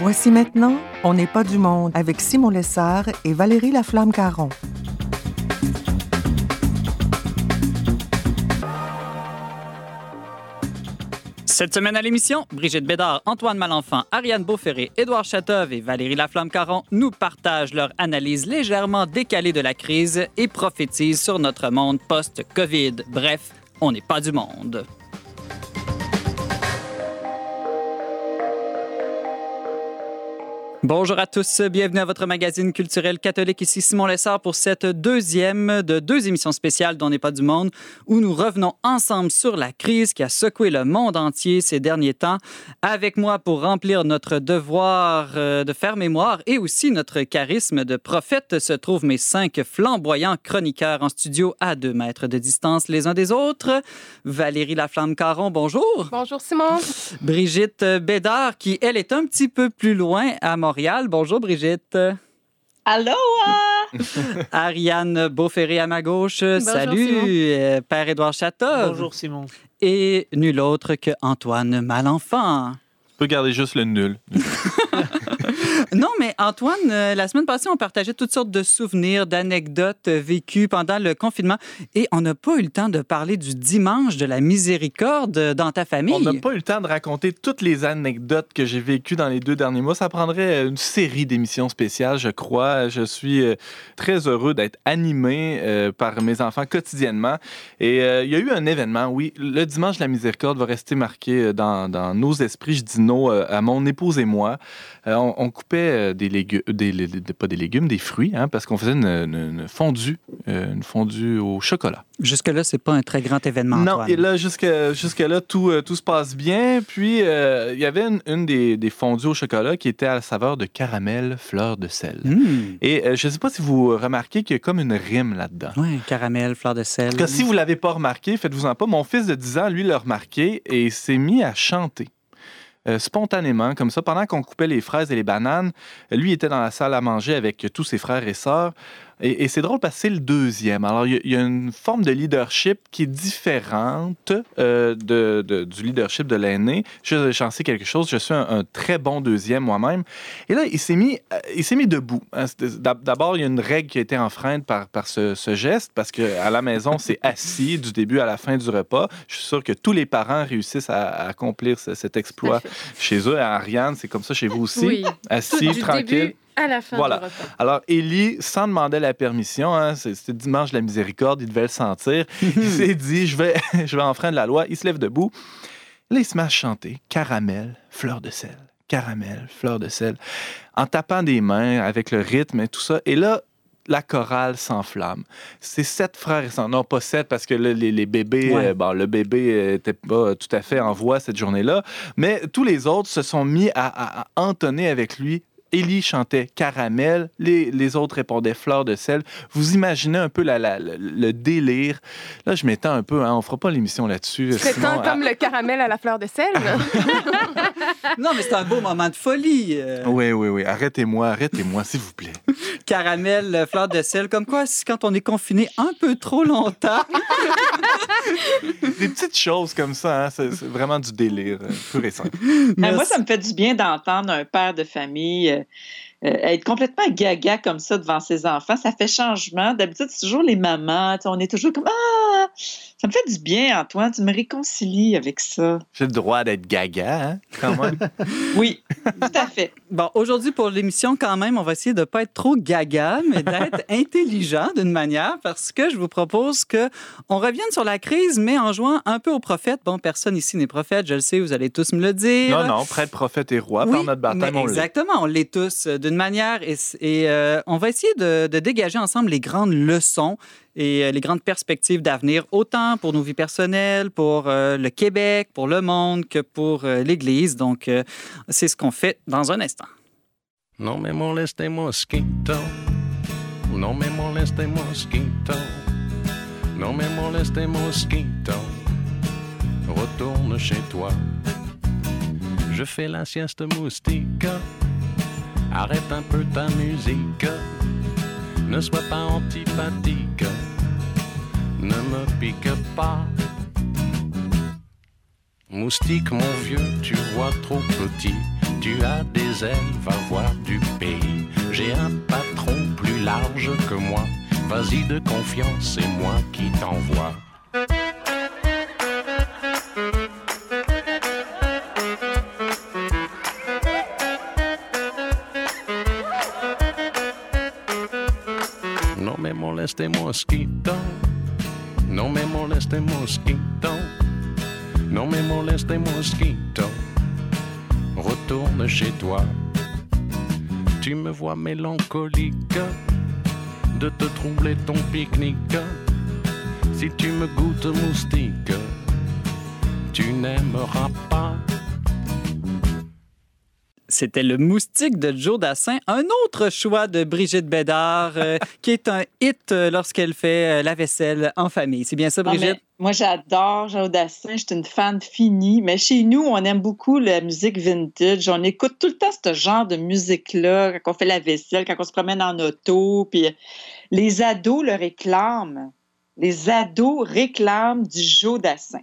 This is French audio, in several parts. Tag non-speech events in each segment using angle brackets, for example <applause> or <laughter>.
Voici maintenant On n'est pas du monde avec Simon Lessard et Valérie Laflamme-Caron. Cette semaine à l'émission, Brigitte Bédard, Antoine Malenfant, Ariane Beauferré, Édouard Chatov et Valérie Laflamme-Caron nous partagent leur analyse légèrement décalée de la crise et prophétisent sur notre monde post-COVID. Bref, on n'est pas du monde. Bonjour à tous, bienvenue à votre magazine culturel catholique. Ici Simon Lessard pour cette deuxième de deux émissions spéciales dont n'est pas du monde, où nous revenons ensemble sur la crise qui a secoué le monde entier ces derniers temps. Avec moi pour remplir notre devoir euh, de faire mémoire et aussi notre charisme de prophète se trouvent mes cinq flamboyants chroniqueurs en studio à deux mètres de distance les uns des autres. Valérie Laflamme-Caron, bonjour. Bonjour Simon. Brigitte Bédard, qui elle est un petit peu plus loin à Montréal. Bonjour Brigitte. Allô! <laughs> Ariane Beauferré à ma gauche. Salut, Simon. euh, Père Édouard Château. Bonjour Simon. Et nul autre que Antoine Malenfant. Tu peux garder juste le nul. <laughs> Non, mais Antoine, euh, la semaine passée, on partageait toutes sortes de souvenirs, d'anecdotes euh, vécues pendant le confinement et on n'a pas eu le temps de parler du dimanche de la miséricorde euh, dans ta famille. On n'a pas eu le temps de raconter toutes les anecdotes que j'ai vécues dans les deux derniers mois. Ça prendrait une série d'émissions spéciales, je crois. Je suis très heureux d'être animé par mes enfants quotidiennement. Et il y a eu un événement, oui. Le dimanche de la miséricorde va rester marqué dans, nos esprits. Je dis nos à mon épouse et moi. On coupait euh, des légumes, des, pas des légumes, des fruits, hein, parce qu'on faisait une, une- une fondue, euh, une fondue au chocolat. Jusque-là, c'est pas un très grand événement, Non, Antoine. et là, jusque, jusque-là, tout, euh, tout se passe bien. Puis, euh, il y avait une, une des, des fondues au chocolat qui était à la saveur de caramel, fleur de sel. Hmm. Et euh, je ne sais pas si vous remarquez qu'il y a comme une rime là-dedans. Ouais, caramel, fleur de sel. En cas, si vous ne l'avez pas remarqué, faites-vous-en pas. Mon fils de 10 ans, lui, l'a remarqué et s'est mis à chanter. Euh, spontanément, comme ça, pendant qu'on coupait les fraises et les bananes, lui était dans la salle à manger avec tous ses frères et sœurs. Et, et c'est drôle parce que c'est le deuxième. Alors, il y, a- il y a une forme de leadership qui est différente euh, de, de- du leadership de l'aîné. Je- J'en sais quelque chose. Je suis un, un très bon deuxième moi-même. Et là, il s'est mis, euh, il s'est mis debout. hein. D'abord, il y a une règle qui a été enfreinte par, par ce, ce geste parce qu'à la maison, c'est <laughs> assis du début à la fin du repas. Je suis sûr que tous les parents réussissent à, à accomplir ce- cet exploit chez eux. À Ariane, c'est comme ça chez vous aussi. Oui. Assis, du tranquille. début à la fin Voilà. du repas. Alors, Élie, sans demander la permission, hein, c'était dimanche de la miséricorde, il devait le sentir. <laughs> Il s'est dit, je vais, <laughs> je vais enfreindre la loi. Il se lève debout. Là, il se met à chanter Caramel, fleur de sel. Caramel, fleur de sel. En tapant des mains avec le rythme et tout ça. Et là, la chorale s'enflamme. C'est sept frères et sœurs. Non, pas sept, parce que là, les, les bébés, Ouais. euh, bon, le bébé n'était pas tout à fait en voix cette journée-là. Mais tous les autres se sont mis à, à- à entonner avec lui. Élie chantait caramel, les, les autres répondaient fleur de sel. Vous imaginez un peu la- la- le, le délire. Là, je m'étends un peu, hein, on fera pas l'émission là-dessus. C'est tant comme le caramel à la fleur de sel? <laughs> Non, mais c'est un beau moment de folie. euh. Oui, oui, oui. Arrêtez-moi, arrêtez-moi, s'il vous plaît. <laughs> caramel, euh, fleur de sel. Comme quoi, quand on est confiné un peu trop longtemps, <laughs> Des petites choses comme ça, hein, c'est vraiment du délire, euh, pur et simple. Ben, moi, ça me fait du bien d'entendre un père de famille être complètement gaga comme ça devant ses enfants. Ça fait changement. D'habitude, c'est toujours les mamans. On est toujours comme Ah! Ça me fait du bien, Antoine. Tu me réconcilies avec ça. J'ai le droit d'être gaga, hein, quand même. <laughs> Oui, tout à fait. Bon, aujourd'hui, pour l'émission, quand même, on va essayer de ne pas être trop gaga, mais d'être <laughs> intelligent d'une manière, parce que je vous propose que on revienne sur la crise, mais en jouant un peu au prophète. Bon, personne ici n'est prophète, je le sais, vous allez tous me le dire. Non, non, prêtre, prophète et roi, Oui, par notre baptême, on l'est. exactement, on l'est tous euh, d'une manière et, et, euh, on va essayer de, de dégager ensemble les grandes leçons et euh, les grandes perspectives d'avenir, autant pour nos vies personnelles, pour euh, le Québec, pour le monde que pour euh, l'Église. Donc, euh, c'est ce qu'on fait dans un instant. No me moleste mosquito. No me moleste mosquito. No me moleste mosquito. Retourne chez toi. Je fais la sieste moustique. Arrête un peu ta musique. Ne sois pas antipathique. Ne me pique pas. Moustique, mon vieux, tu vois trop petit. Tu as des ailes, va voir du pays. J'ai un patron plus large que moi. Vas-y de confiance, c'est moi qui t'envoie. No me moleste mosquito, no me moleste mosquito, no me moleste mosquito. Retourne chez toi. Tu me vois mélancolique de te troubler ton pique-nique. Si tu me goûtes moustique, tu n'aimeras pas. C'était le moustique de Joe Dassin, un autre choix de Brigitte Bédard, euh, <laughs> qui est un hit euh, lorsqu'elle fait euh, la vaisselle en famille. C'est bien ça, Non, Brigitte? moi, j'adore Joe Dassin. Je suis une fan finie. Mais chez nous, on aime beaucoup la musique vintage. On écoute tout le temps ce genre de musique-là quand on fait la vaisselle, quand on se promène en auto. Puis les ados le réclament. Les ados réclament du Joe Dassin.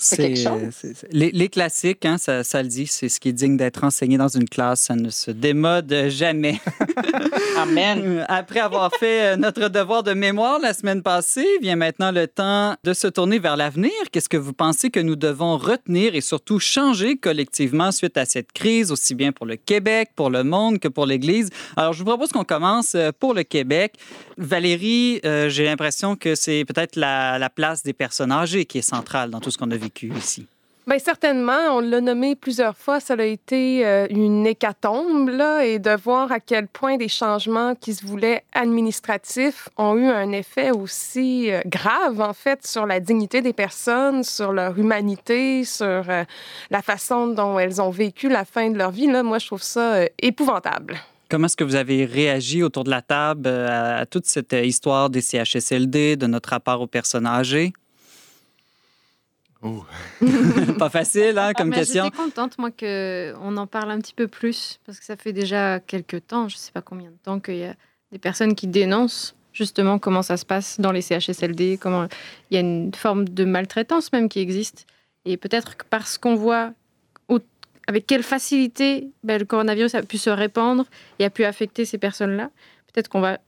C'est quelque chose? les, les classiques, hein, ça, ça le dit, c'est ce qui est digne d'être enseigné dans une classe. Ça ne se démode jamais. <laughs> Amen. Euh, Après avoir fait euh, notre devoir de mémoire la semaine passée, vient maintenant le temps de se tourner vers l'avenir. Qu'est-ce que vous pensez que nous devons retenir et surtout changer collectivement suite à cette crise, aussi bien pour le Québec, pour le monde que pour l'Église? Alors, je vous propose qu'on commence euh, pour le Québec. Valérie, euh, j'ai l'impression que c'est peut-être la, la place des personnes âgées qui est centrale dans tout ce qu'on a vécu ici. Bien, certainement, on l'a nommé plusieurs fois, ça a été euh, une hécatombe, là, et de voir à quel point des changements qui se voulaient administratifs ont eu un effet aussi euh, grave, en fait, sur la dignité des personnes, sur leur humanité, sur euh, la façon dont elles ont vécu la fin de leur vie. Là, moi, je trouve ça épouvantable. Comment est-ce que vous avez réagi autour de la table à, toute cette histoire des CHSLD, de notre rapport aux personnes âgées? Oh. <laughs> Pas facile, hein, comme Mais question. J'étais contente, moi, qu'on en parle un petit peu plus, parce que ça fait déjà quelques temps, je ne sais pas combien de temps, qu'il y a des personnes qui dénoncent justement comment ça se passe dans les CHSLD, comment il y a une forme de maltraitance même qui existe. Et peut-être que parce qu'on voit avec quelle facilité ben, le coronavirus a pu se répandre et a pu affecter ces personnes-là, peut-être qu'on va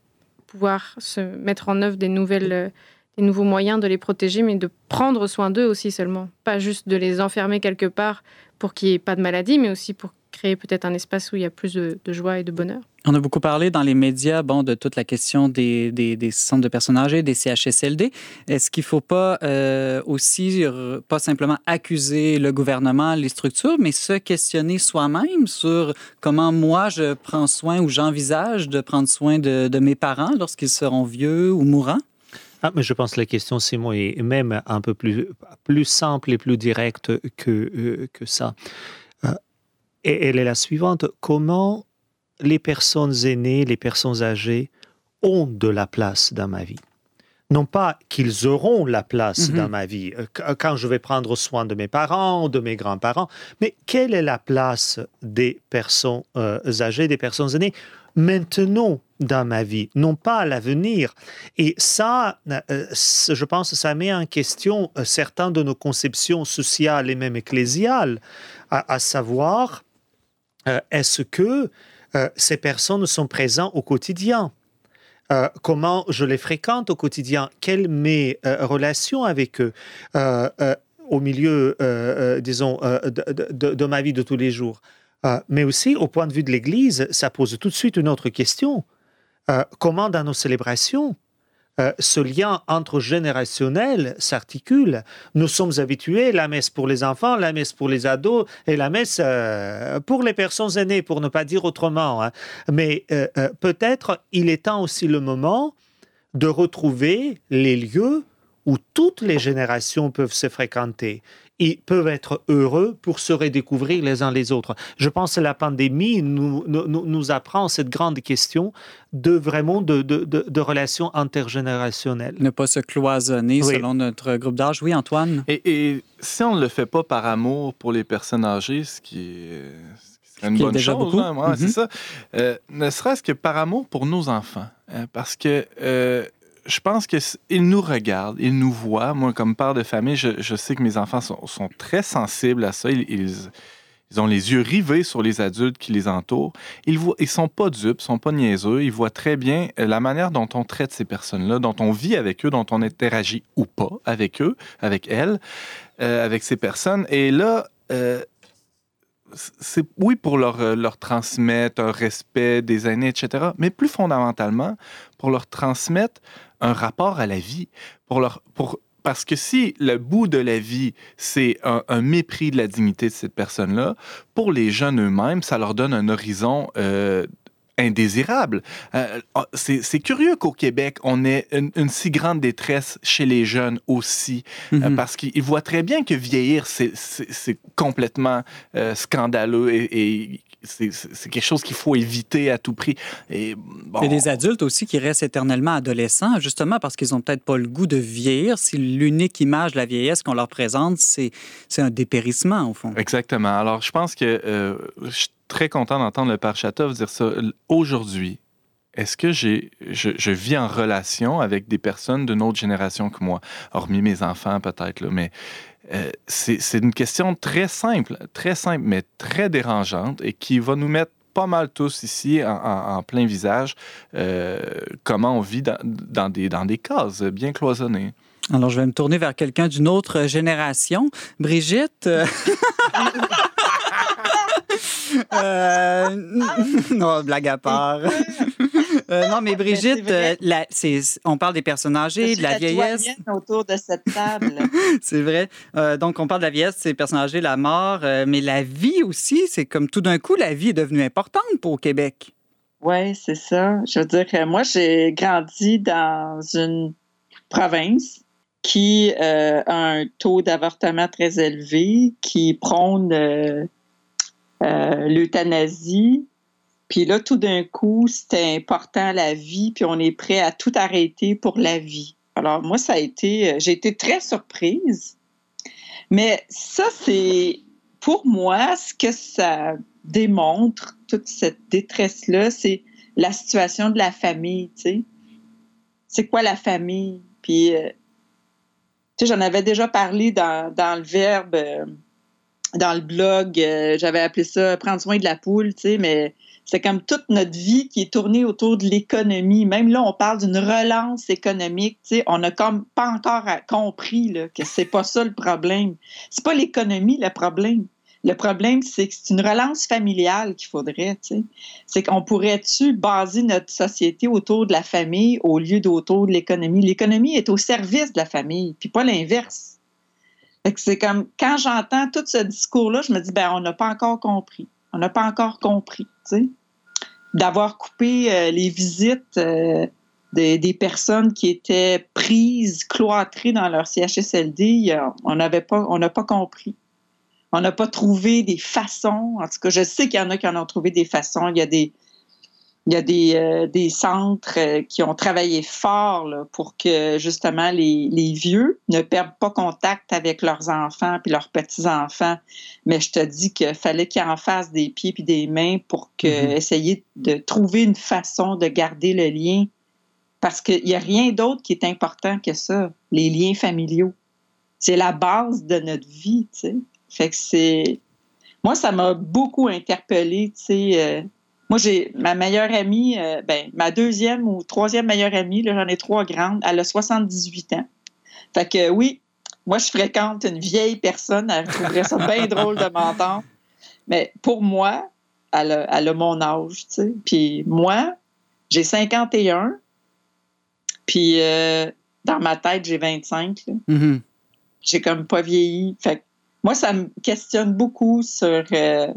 pouvoir se mettre en œuvre des nouvelles... des nouveaux moyens de les protéger, mais de prendre soin d'eux aussi seulement. Pas juste de les enfermer quelque part pour qu'il n'y ait pas de maladie, mais aussi pour créer peut-être un espace où il y a plus de, joie et de bonheur. On a beaucoup parlé dans les médias bon, de toute la question des, centres de personnes âgées, des CHSLD. Est-ce qu'il ne faut pas euh, aussi, pas simplement accuser le gouvernement, les structures, mais se questionner soi-même sur comment moi je prends soin ou j'envisage de prendre soin de mes parents lorsqu'ils seront vieux ou mourants? Ah, mais je pense que la question, Simon, est même un peu plus, plus simple et plus directe que, euh, que ça. Euh, et elle est la suivante. Comment les personnes aînées, les personnes âgées ont de la place dans ma vie? Non pas qu'ils auront la place Mhm. dans ma vie euh, qu- quand je vais prendre soin de mes parents, de mes grands-parents, mais quelle est la place des personnes euh, âgées, des personnes aînées maintenant dans ma vie, non pas à l'avenir. Et ça, euh, c- je pense, ça met en question euh, certaines de nos conceptions sociales et même ecclésiales, à, savoir, euh, est-ce que euh, ces personnes sont présentes au quotidien? Euh, comment je les fréquente au quotidien, quelles mes euh, relations avec eux? Euh, euh, au milieu, euh, euh, disons, euh, de ma vie de tous les jours? Euh, mais aussi, au point de vue de l'Église, ça pose tout de suite une autre question. Euh, comment dans nos célébrations, euh, ce lien intergénérationnel s'articule? Nous sommes habitués, la messe pour les enfants, la messe pour les ados et la messe pour les personnes aînées, pour ne pas dire autrement. hein. Mais peut-être il est temps aussi le moment de retrouver les lieux où toutes les générations peuvent se fréquenter et peuvent être heureux pour se redécouvrir les uns les autres. Je pense que la pandémie nous, nous, nous- nous apprend cette grande question de vraiment de, de, de, de relations intergénérationnelles. Ne pas se cloisonner Oui. selon notre groupe d'âge. Oui, Antoine? Et, et si on ne le fait pas par amour pour les personnes âgées, ce qui est, ce qui serait une qui est bonne déjà chose, beaucoup. hein, ouais, Mhm. c'est ça. Euh, ne serait-ce que par amour pour nos enfants. hein, parce que euh, je pense qu'ils nous regardent, ils nous voient. Moi, comme père de famille, je, sais que mes enfants sont, très sensibles à ça. Ils, ont les yeux rivés sur les adultes qui les entourent. Ils ne sont pas dupes, ils sont pas niaiseux. Ils voient très bien euh, la manière dont on traite ces personnes-là, dont on vit avec eux, dont on interagit ou pas avec eux, avec elles, euh, avec ces personnes. Et là, euh, c'est oui pour leur, leur transmettre un respect des aînés, etc., mais plus fondamentalement pour leur transmettre un rapport à la vie, pour leur, pour, parce que si le bout de la vie, c'est un, un mépris de la dignité de cette personne-là, pour les jeunes eux-mêmes, ça leur donne un horizon euh, indésirable. Euh, ah, c'est curieux qu'au Québec, on ait une, une si grande détresse chez les jeunes aussi, euh, Mhm. parce qu'ils voient très bien que vieillir, c'est- complètement euh, scandaleux et, et c'est quelque chose qu'il faut éviter à tout prix. Et, bon, Il y a des adultes aussi qui restent éternellement adolescents, justement parce qu'ils n'ont peut-être pas le goût de vieillir. Si l'unique image de la vieillesse qu'on leur présente, c'est un dépérissement, au fond. Exactement. Alors, je pense que euh, je suis très content d'entendre le père Chatov dire ça. Aujourd'hui, est-ce que j'ai, je, je vis en relation avec des personnes d'une autre génération que moi, hormis mes enfants peut-être, mais euh, c'est, une question très simple, très simple, mais très dérangeante et qui va nous mettre pas mal tous ici en, plein visage euh, comment on vit dans, des, dans des cases bien cloisonnées. Alors, je vais me tourner vers quelqu'un d'une autre génération. Brigitte. euh, <laughs> <laughs> non, blague à part. Euh, non, mais <laughs> Brigitte, euh, la- on parle des personnes âgées, de suis la vieillesse. autour de cette table. <laughs> C'est vrai. Euh, donc, on parle de la vieillesse, les personnes âgées, la mort, euh, mais la vie aussi, c'est comme tout d'un coup, la vie est devenue importante pour Québec. Oui, c'est ça. Je veux dire que moi, j'ai grandi dans une province qui euh, a un taux d'avortement très élevé, qui prône euh, euh, l'euthanasie. Puis là, tout d'un coup, c'était important la vie, puis on est prêt à tout arrêter pour la vie. Alors moi, ça a été, euh, j'ai été très surprise. Mais ça, c'est pour moi ce que ça démontre, toute cette détresse-là, c'est la situation de la famille, tu sais. C'est quoi la famille? Puis, euh, tu sais, j'en avais déjà parlé dans, dans le verbe, euh, dans le blog, j'avais appelé ça prendre soin de la poule, tu sais, mais c'est comme toute notre vie qui est tournée autour de l'économie. Même là, on parle d'une relance économique, on n'a comme pas encore compris là, que c'est pas ça le problème. C'est pas l'économie le problème. Le problème, c'est que c'est une relance familiale qu'il faudrait. C'est qu'on pourrait-tu baser notre société autour de la famille au lieu d'autour de l'économie? L'économie est au service de la famille, puis pas l'inverse. C'est comme, quand j'entends tout ce discours-là, je me dis, ben, on n'a pas encore compris. On n'a pas encore compris. D'avoir coupé euh, les visites euh, des, des personnes qui étaient prises, cloîtrées dans leur CHSLD, on n'a pas compris. On n'a pas trouvé des façons. En tout cas, je sais qu'il y en a qui en ont trouvé des façons. Il y a des, il y a des, euh, des centres euh, qui ont travaillé fort là, pour que justement les, les vieux ne perdent pas contact avec leurs enfants puis leurs petits-enfants. Mais je te dis qu'il fallait qu'ils en fassent des pieds puis des mains pour que, Mhm. essayer de trouver une façon de garder le lien. Parce qu'il n'y a rien d'autre qui est important que ça, les liens familiaux. C'est la base de notre vie, tu sais. Fait que c'est. Moi, ça m'a beaucoup interpellée, tu sais. euh, Moi, j'ai ma meilleure amie, euh, ben, ma deuxième ou troisième meilleure amie, là, j'en ai trois grandes, elle a 78 ans. Fait que oui, moi, je fréquente une vieille personne, elle trouverait ça bien <laughs> drôle de m'entendre. Mais pour moi, elle a, elle a mon âge, tu sais. Puis moi, j'ai 51, puis euh, dans ma tête, j'ai 25, là Mhm. j'ai comme pas vieilli. Fait que moi, ça me questionne beaucoup sur euh,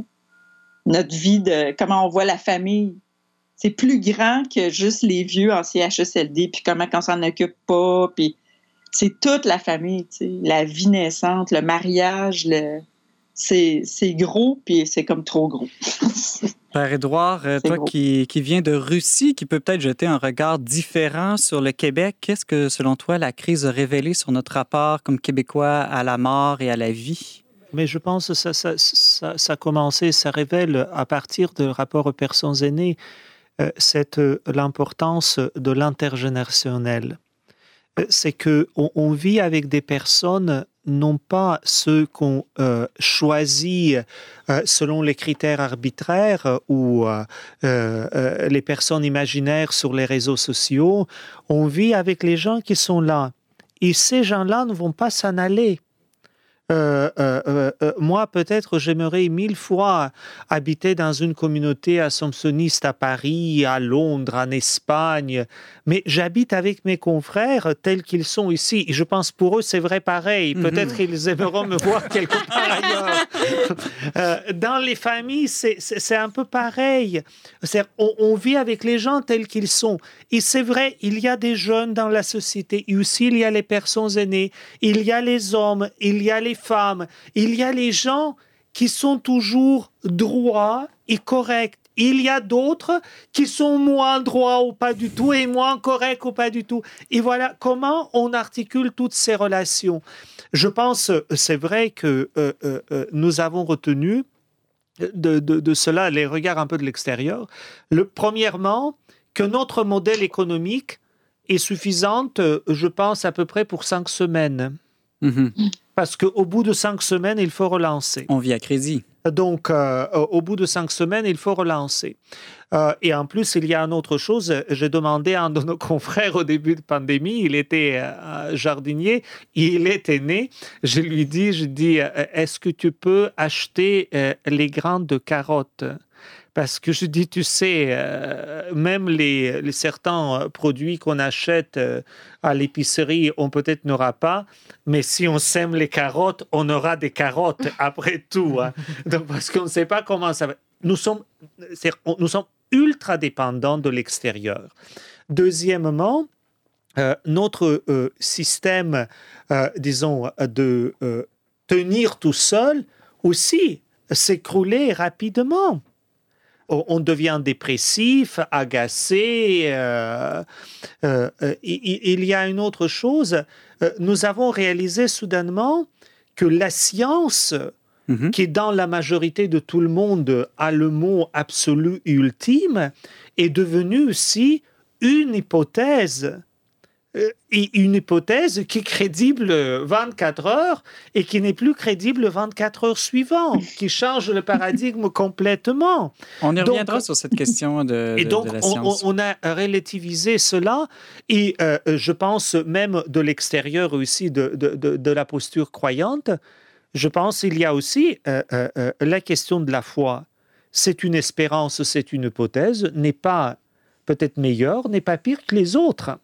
notre vie, de comment on voit la famille. C'est plus grand que juste les vieux en CHSLD, puis comment on s'en occupe pas, puis c'est toute la famille, tu sais, la vie naissante, le mariage, le... c'est gros, puis c'est comme trop gros. <laughs> Père Édouard, euh, toi gros. qui, qui viens de Russie, qui peut peut-être jeter un regard différent sur le Québec, qu'est-ce que, selon toi, la crise a révélé sur notre rapport comme Québécois à la mort et à la vie? Mais je pense que ça, ça, ça, ça a commencé, ça révèle à partir du rapport aux personnes aînées euh, euh, l'importance de l'intergénérationnel. Euh, C'est que on, on vit avec des personnes non pas ceux qu'on choisit selon les critères arbitraires ou les personnes imaginaires sur les réseaux sociaux. On vit avec les gens qui sont là. Et ces gens-là ne vont pas s'en aller. Euh, euh, euh, moi, peut-être, j'aimerais mille fois habiter dans une communauté assomptionniste à Paris, à Londres, en Espagne, mais j'habite avec mes confrères tels qu'ils sont ici. Et je pense pour eux, c'est vrai pareil. Mhm. Peut-être qu'ils aimeront me voir quelque part <laughs> ailleurs. dans les familles, c'est un peu pareil. On, on, vit avec les gens tels qu'ils sont. Et c'est vrai, il y a des jeunes dans la société. Et aussi, il y a les personnes aînées. Il y a les hommes. Il y a les femmes, il y a les gens qui sont toujours droits et corrects. Il y a d'autres qui sont moins droits ou pas du tout et moins corrects ou pas du tout. Et voilà comment on articule toutes ces relations. Je pense, c'est vrai que euh, euh, euh, nous avons retenu de, cela les regards un peu de l'extérieur. Le, premièrement, que notre modèle économique est suffisante, je pense, à peu près pour cinq semaines. Mhm. Parce qu'au bout de cinq semaines, il faut relancer. On vit à crédit. Donc, euh, au bout de cinq semaines, il faut relancer. Euh, et en plus, il y a une autre chose. J'ai demandé à un de nos <laughs> confrères au début de pandémie, il était euh, jardinier, il était né. Je lui dis, je dis, est-ce que tu peux acheter les grains de carottes? Parce que je dis, tu sais, euh, même les, certains euh, produits qu'on achète euh, à l'épicerie, on peut-être n'aura pas, mais si on sème les carottes, on aura des carottes <laughs> après tout. Hein. Donc, parce qu'on ne sait pas comment ça va. Nous sommes, nous sommes ultra dépendants de l'extérieur. Deuxièmement, notre système, disons, de tenir tout seul aussi s'écrouler rapidement on devient dépressif, agacé. Euh, euh, euh, il y a une autre chose. Nous avons réalisé soudainement que la science, mhm. qui dans la majorité de tout le monde a le mot absolu et ultime, est devenue aussi une hypothèse euh, une hypothèse qui est crédible 24 heures et qui n'est plus crédible 24 heures suivantes, <laughs> qui change le paradigme complètement. On y reviendra sur cette question de, <laughs> et donc, la science. On, a relativisé cela et euh, je pense même de l'extérieur aussi de, de, la posture croyante, je pense qu'il y a aussi euh, la question de la foi. C'est une espérance, c'est une hypothèse, n'est pas peut-être meilleure, n'est pas pire que les autres.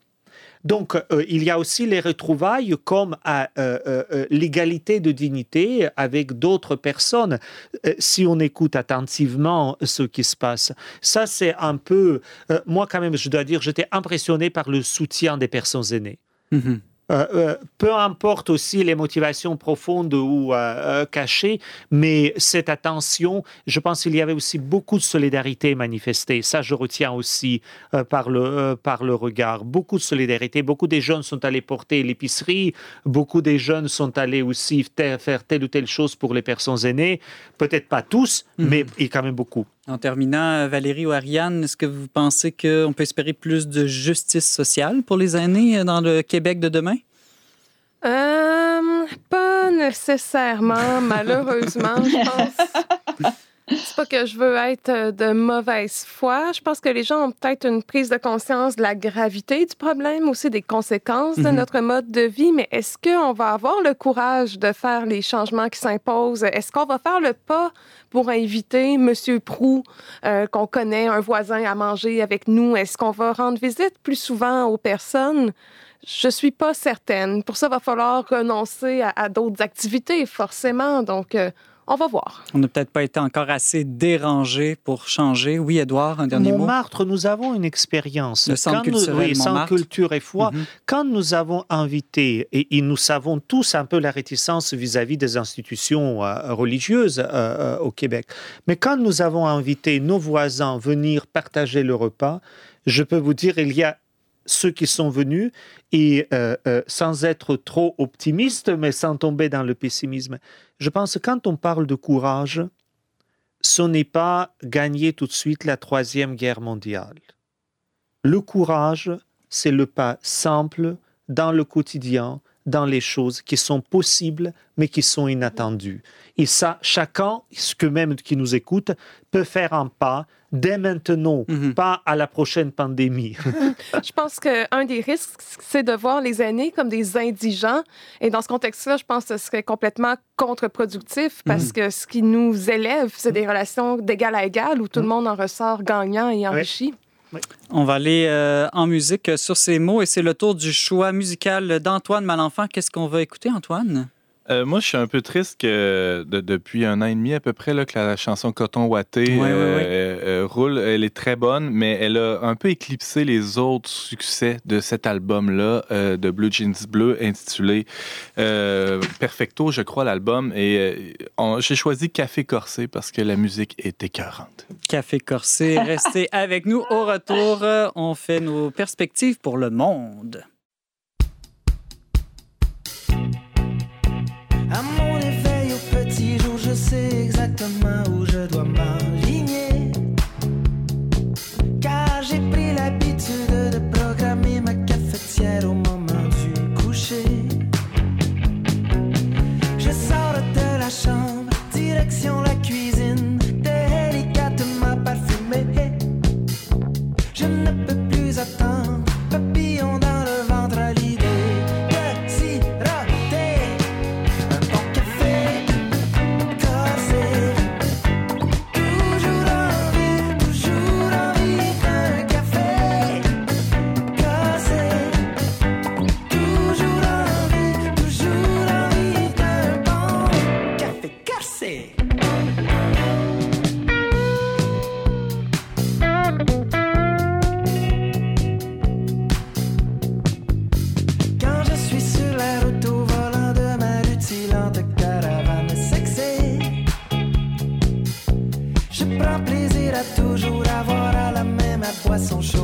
Donc, euh, il y a aussi les retrouvailles comme à euh, euh, l'égalité de dignité avec d'autres personnes, si on écoute attentivement ce qui se passe. Ça, c'est un peu... moi, quand même, je dois dire, j'étais impressionné par le soutien des personnes aînées. Mm-hmm. Euh, euh, peu importe aussi les motivations profondes ou euh, cachées, mais cette attention, je pense qu'il y avait aussi beaucoup de solidarité manifestée. Ça, je retiens aussi par, le, par le regard. Beaucoup de solidarité. Beaucoup des jeunes sont allés porter l'épicerie. Beaucoup des jeunes sont allés aussi faire telle ou telle chose pour les personnes aînées. Peut-être pas tous, mhm. mais il y a quand même beaucoup. En terminant, Valérie ou Ariane, est-ce que vous pensez qu'on peut espérer plus de justice sociale pour les aînés dans le Québec de demain? Euh, pas nécessairement, malheureusement, je pense. <laughs> C'est pas que je veux être de mauvaise foi. Je pense que les gens ont peut-être une prise de conscience de la gravité du problème, aussi des conséquences de mhm. notre mode de vie, mais est-ce qu'on va avoir le courage de faire les changements qui s'imposent? Est-ce qu'on va faire le pas pour inviter M. Prou, euh, qu'on connaît, un voisin, à manger avec nous? Est-ce qu'on va rendre visite plus souvent aux personnes? Je suis pas certaine. Pour ça, il va falloir renoncer à, d'autres activités, forcément. Donc, euh, on va voir. On n'a peut-être pas été encore assez dérangé pour changer. Oui, Edouard, un dernier mot? Montmartre, nous avons une expérience. Le centre culturel sans culture et foi. Mhm. Quand nous avons invité, et, nous savons tous un peu la réticence vis-à-vis des institutions euh, religieuses euh, au Québec, mais quand nous avons invité nos voisins venir partager le repas, je peux vous dire, il y a ceux qui sont venus et euh, euh, sans être trop optimiste, mais sans tomber dans le pessimisme. Je pense que quand on parle de courage, ce n'est pas gagner tout de suite la troisième guerre mondiale. Le courage, c'est le pas simple dans le quotidien dans les choses qui sont possibles, mais qui sont inattendues. Et ça, chacun, ce que même qui nous écoute, peut faire un pas dès maintenant, Mhm. pas à la prochaine pandémie. <laughs> Je pense qu'un des risques, c'est de voir les aînés comme des indigents. Et dans ce contexte-là, je pense que ce serait complètement contre-productif parce que ce qui nous élève, c'est des relations d'égal à égal où tout le monde en ressort gagnant et enrichi. On va aller euh, en musique sur ces mots et c'est le tour du choix musical d'Antoine Malenfant. Qu'est-ce qu'on va écouter, Antoine? Euh, moi, je suis un peu triste que de- depuis un an et demi à peu près là, que la chanson Coton Watté Ouais, ouais, ouais. euh, euh, roule. Elle est très bonne, mais elle a un peu éclipsé les autres succès de cet album-là euh, de Blue Jeans Bleu intitulé Perfecto, je crois, l'album. Et j'ai choisi Café Corsé parce que la musique est écœurante. Café Corsé, restez <laughs> avec nous. Au retour, on fait nos perspectives pour le monde. À mon éveil au petit jour, je sais exactement où main ma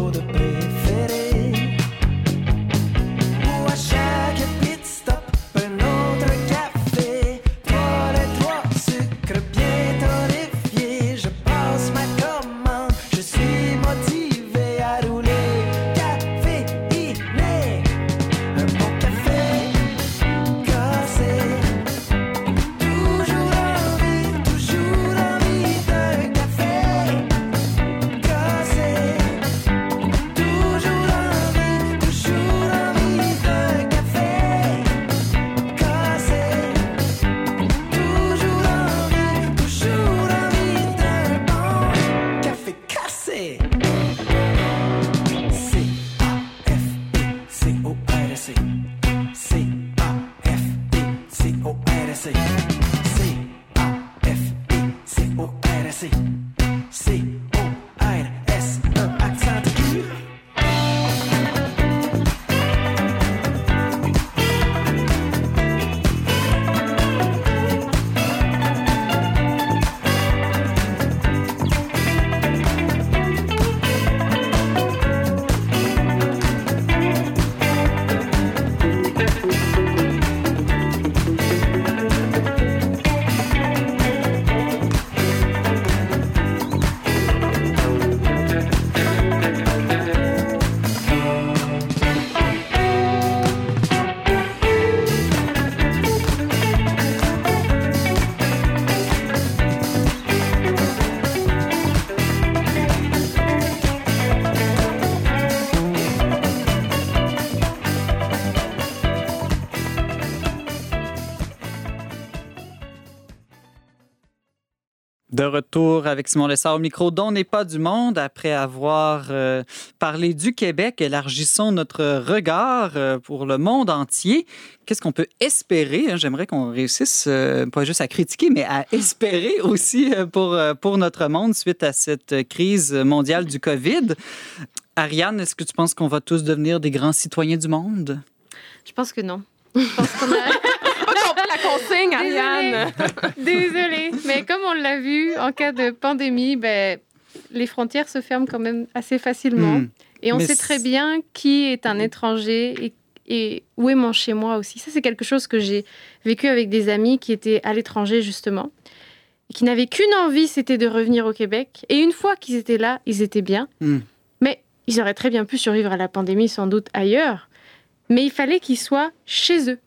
retour avec Simon Lessard au micro dont n'est pas du monde. Après avoir euh, parlé du Québec, élargissons notre regard euh, pour le monde entier. Qu'est-ce qu'on peut espérer? hein? J'aimerais qu'on réussisse, euh, pas juste à critiquer, mais à <laughs> espérer aussi pour, pour notre monde suite à cette crise mondiale du COVID. Ariane, est-ce que tu penses qu'on va tous devenir des grands citoyens du monde? Je pense que non. Je pense qu'on a... <laughs> On comprend la consigne, <laughs> Désolée. Mais comme on l'a vu, en cas de pandémie, ben, les frontières se ferment quand même assez facilement. Hmm. Et on Mais sait très bien qui est un étranger et, et où est mon chez-moi aussi. Ça, c'est quelque chose que j'ai vécu avec des amis qui étaient à l'étranger, justement, et qui n'avaient qu'une envie, c'était de revenir au Québec. Et une fois qu'ils étaient là, ils étaient bien. Hmm. Mais ils auraient très bien pu survivre à la pandémie, sans doute ailleurs. Mais il fallait qu'ils soient chez eux.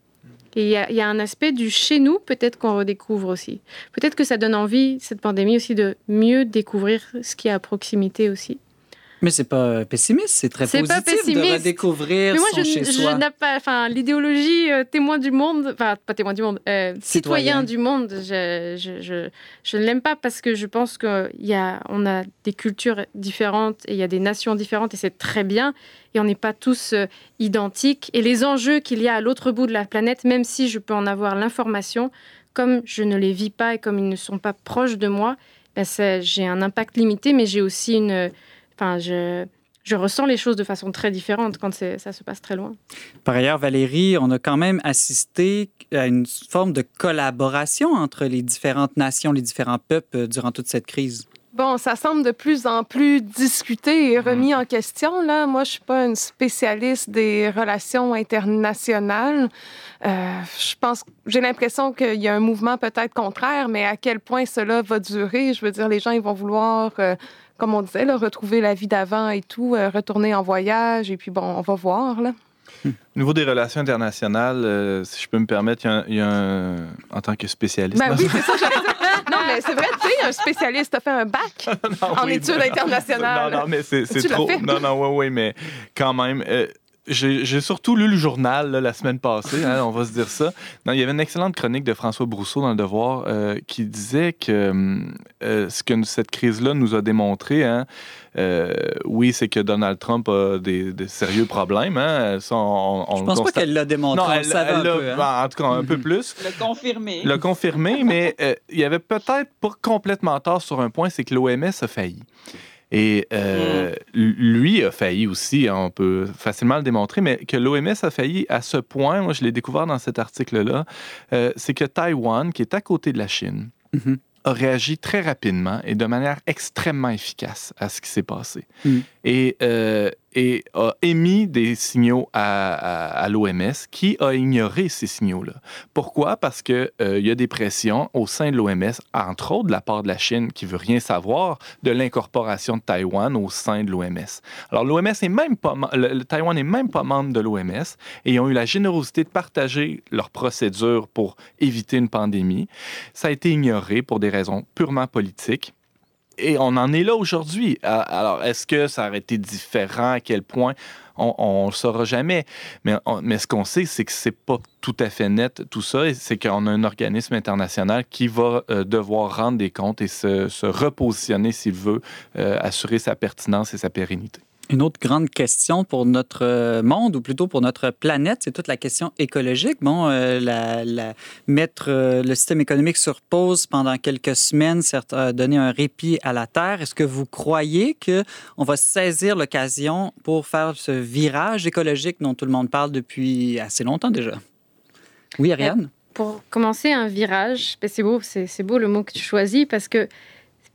Et il y, a- y a un aspect du chez nous, peut-être qu'on redécouvre aussi. Peut-être que ça donne envie, cette pandémie aussi, de mieux découvrir ce qui est à proximité aussi. Mais c'est pas pessimiste, c'est très C'est pas positif de pessimiste. redécouvrir Mais moi, son je, chez-soi. n'ai pas, enfin, l'idéologie euh, témoin du monde, enfin, pas témoin du monde, euh, Citoyen. citoyen du monde, je, je, je, je ne l'aime pas parce que je pense qu'on a, on a des cultures différentes et il y a des nations différentes et c'est très bien. Et on n'est pas tous euh, identiques. Et les enjeux qu'il y a à l'autre bout de la planète, même si je peux en avoir l'information, comme je ne les vis pas et comme ils ne sont pas proches de moi, ben, j'ai un impact limité, mais j'ai aussi une. Enfin, je, je ressens les choses de façon très différente quand c'est- ça se passe très loin. Par ailleurs, Valérie, on a quand même assisté à une forme de collaboration entre les différentes nations, les différents peuples euh, durant toute cette crise. Bon, ça semble de plus en plus discuté et remis en question. Là, moi, je suis pas une spécialiste des relations internationales. Euh, je pense, j'ai l'impression qu'il y a un mouvement peut-être contraire, mais à quel point cela va durer? Je veux dire, les gens ils vont vouloir, euh, comme on disait, là, retrouver la vie d'avant et tout, euh, retourner en voyage et puis bon, on va voir là. Au niveau des relations internationales, euh, si je peux me permettre, il y a un- il y a un, en tant que spécialiste. Ben oui, c'est ça, j'allais dire. <laughs> Non, mais c'est vrai, tu sais, un spécialiste a fait un bac <laughs> non, en oui, études non. internationales. Non, non, mais c'est Tu trop. fait? Non, non, oui, oui, mais quand même. euh, j'ai surtout lu le journal là, la semaine passée, hein, on va se dire ça. Non, il y avait une excellente chronique de François Brousseau dans Le Devoir euh, qui disait que hum, euh, ce que cette crise-là nous a démontré, hein, euh, oui, c'est que Donald Trump a des, des sérieux problèmes. Hein, ça, on, on Je le pense pas qu'elle l'a démontré, Non, on elle, le savait elle un l'a- peu. hein. en tout cas, un peu Mhm. plus Le confirmer. l'a confirmé, mais euh, il y avait peut-être pas complètement tort sur un point, c'est que l'OMS a failli. Et euh, lui a failli aussi, hein, on peut facilement le démontrer, mais que l'OMS a failli à ce point, moi je l'ai découvert dans cet article-là, euh, c'est que Taïwan, qui est à côté de la Chine, Mhm. a réagi très rapidement et de manière extrêmement efficace à ce qui s'est passé. Mhm. Et, euh, et a émis des signaux à, l'OMS qui a ignoré ces signaux-là. Pourquoi? Parce qu'il y a des pressions au sein de l'OMS, entre autres de la part de la Chine, qui veut rien savoir de l'incorporation de Taïwan au sein de l'OMS. Alors, l'OMS est même pas, le Taïwan n'est même pas membre de l'OMS et ils ont eu la générosité de partager leurs procédures pour éviter une pandémie. Ça a été ignoré pour des raisons purement politiques. Et on en est là aujourd'hui. Ah, Alors, est-ce que ça aurait été différent? À quel point? On ne saura jamais. Mais, ce qu'on sait, c'est que c'est pas tout à fait net tout ça. C'est qu'on a un organisme international qui va euh, devoir rendre des comptes et se, se repositionner, s'il veut, euh, assurer sa pertinence et sa pérennité. Une autre grande question pour notre euh, monde, ou plutôt pour notre planète, c'est toute la question écologique. Bon, euh, mettre euh, le système économique sur pause pendant quelques semaines, certes, a donné un répit à la Terre. Est-ce que vous croyez qu'on va saisir l'occasion pour faire ce virage écologique dont tout le monde parle depuis assez longtemps déjà? Oui, Ariane? Pour commencer un virage, ben, c'est beau, c'est beau le mot que tu choisis parce que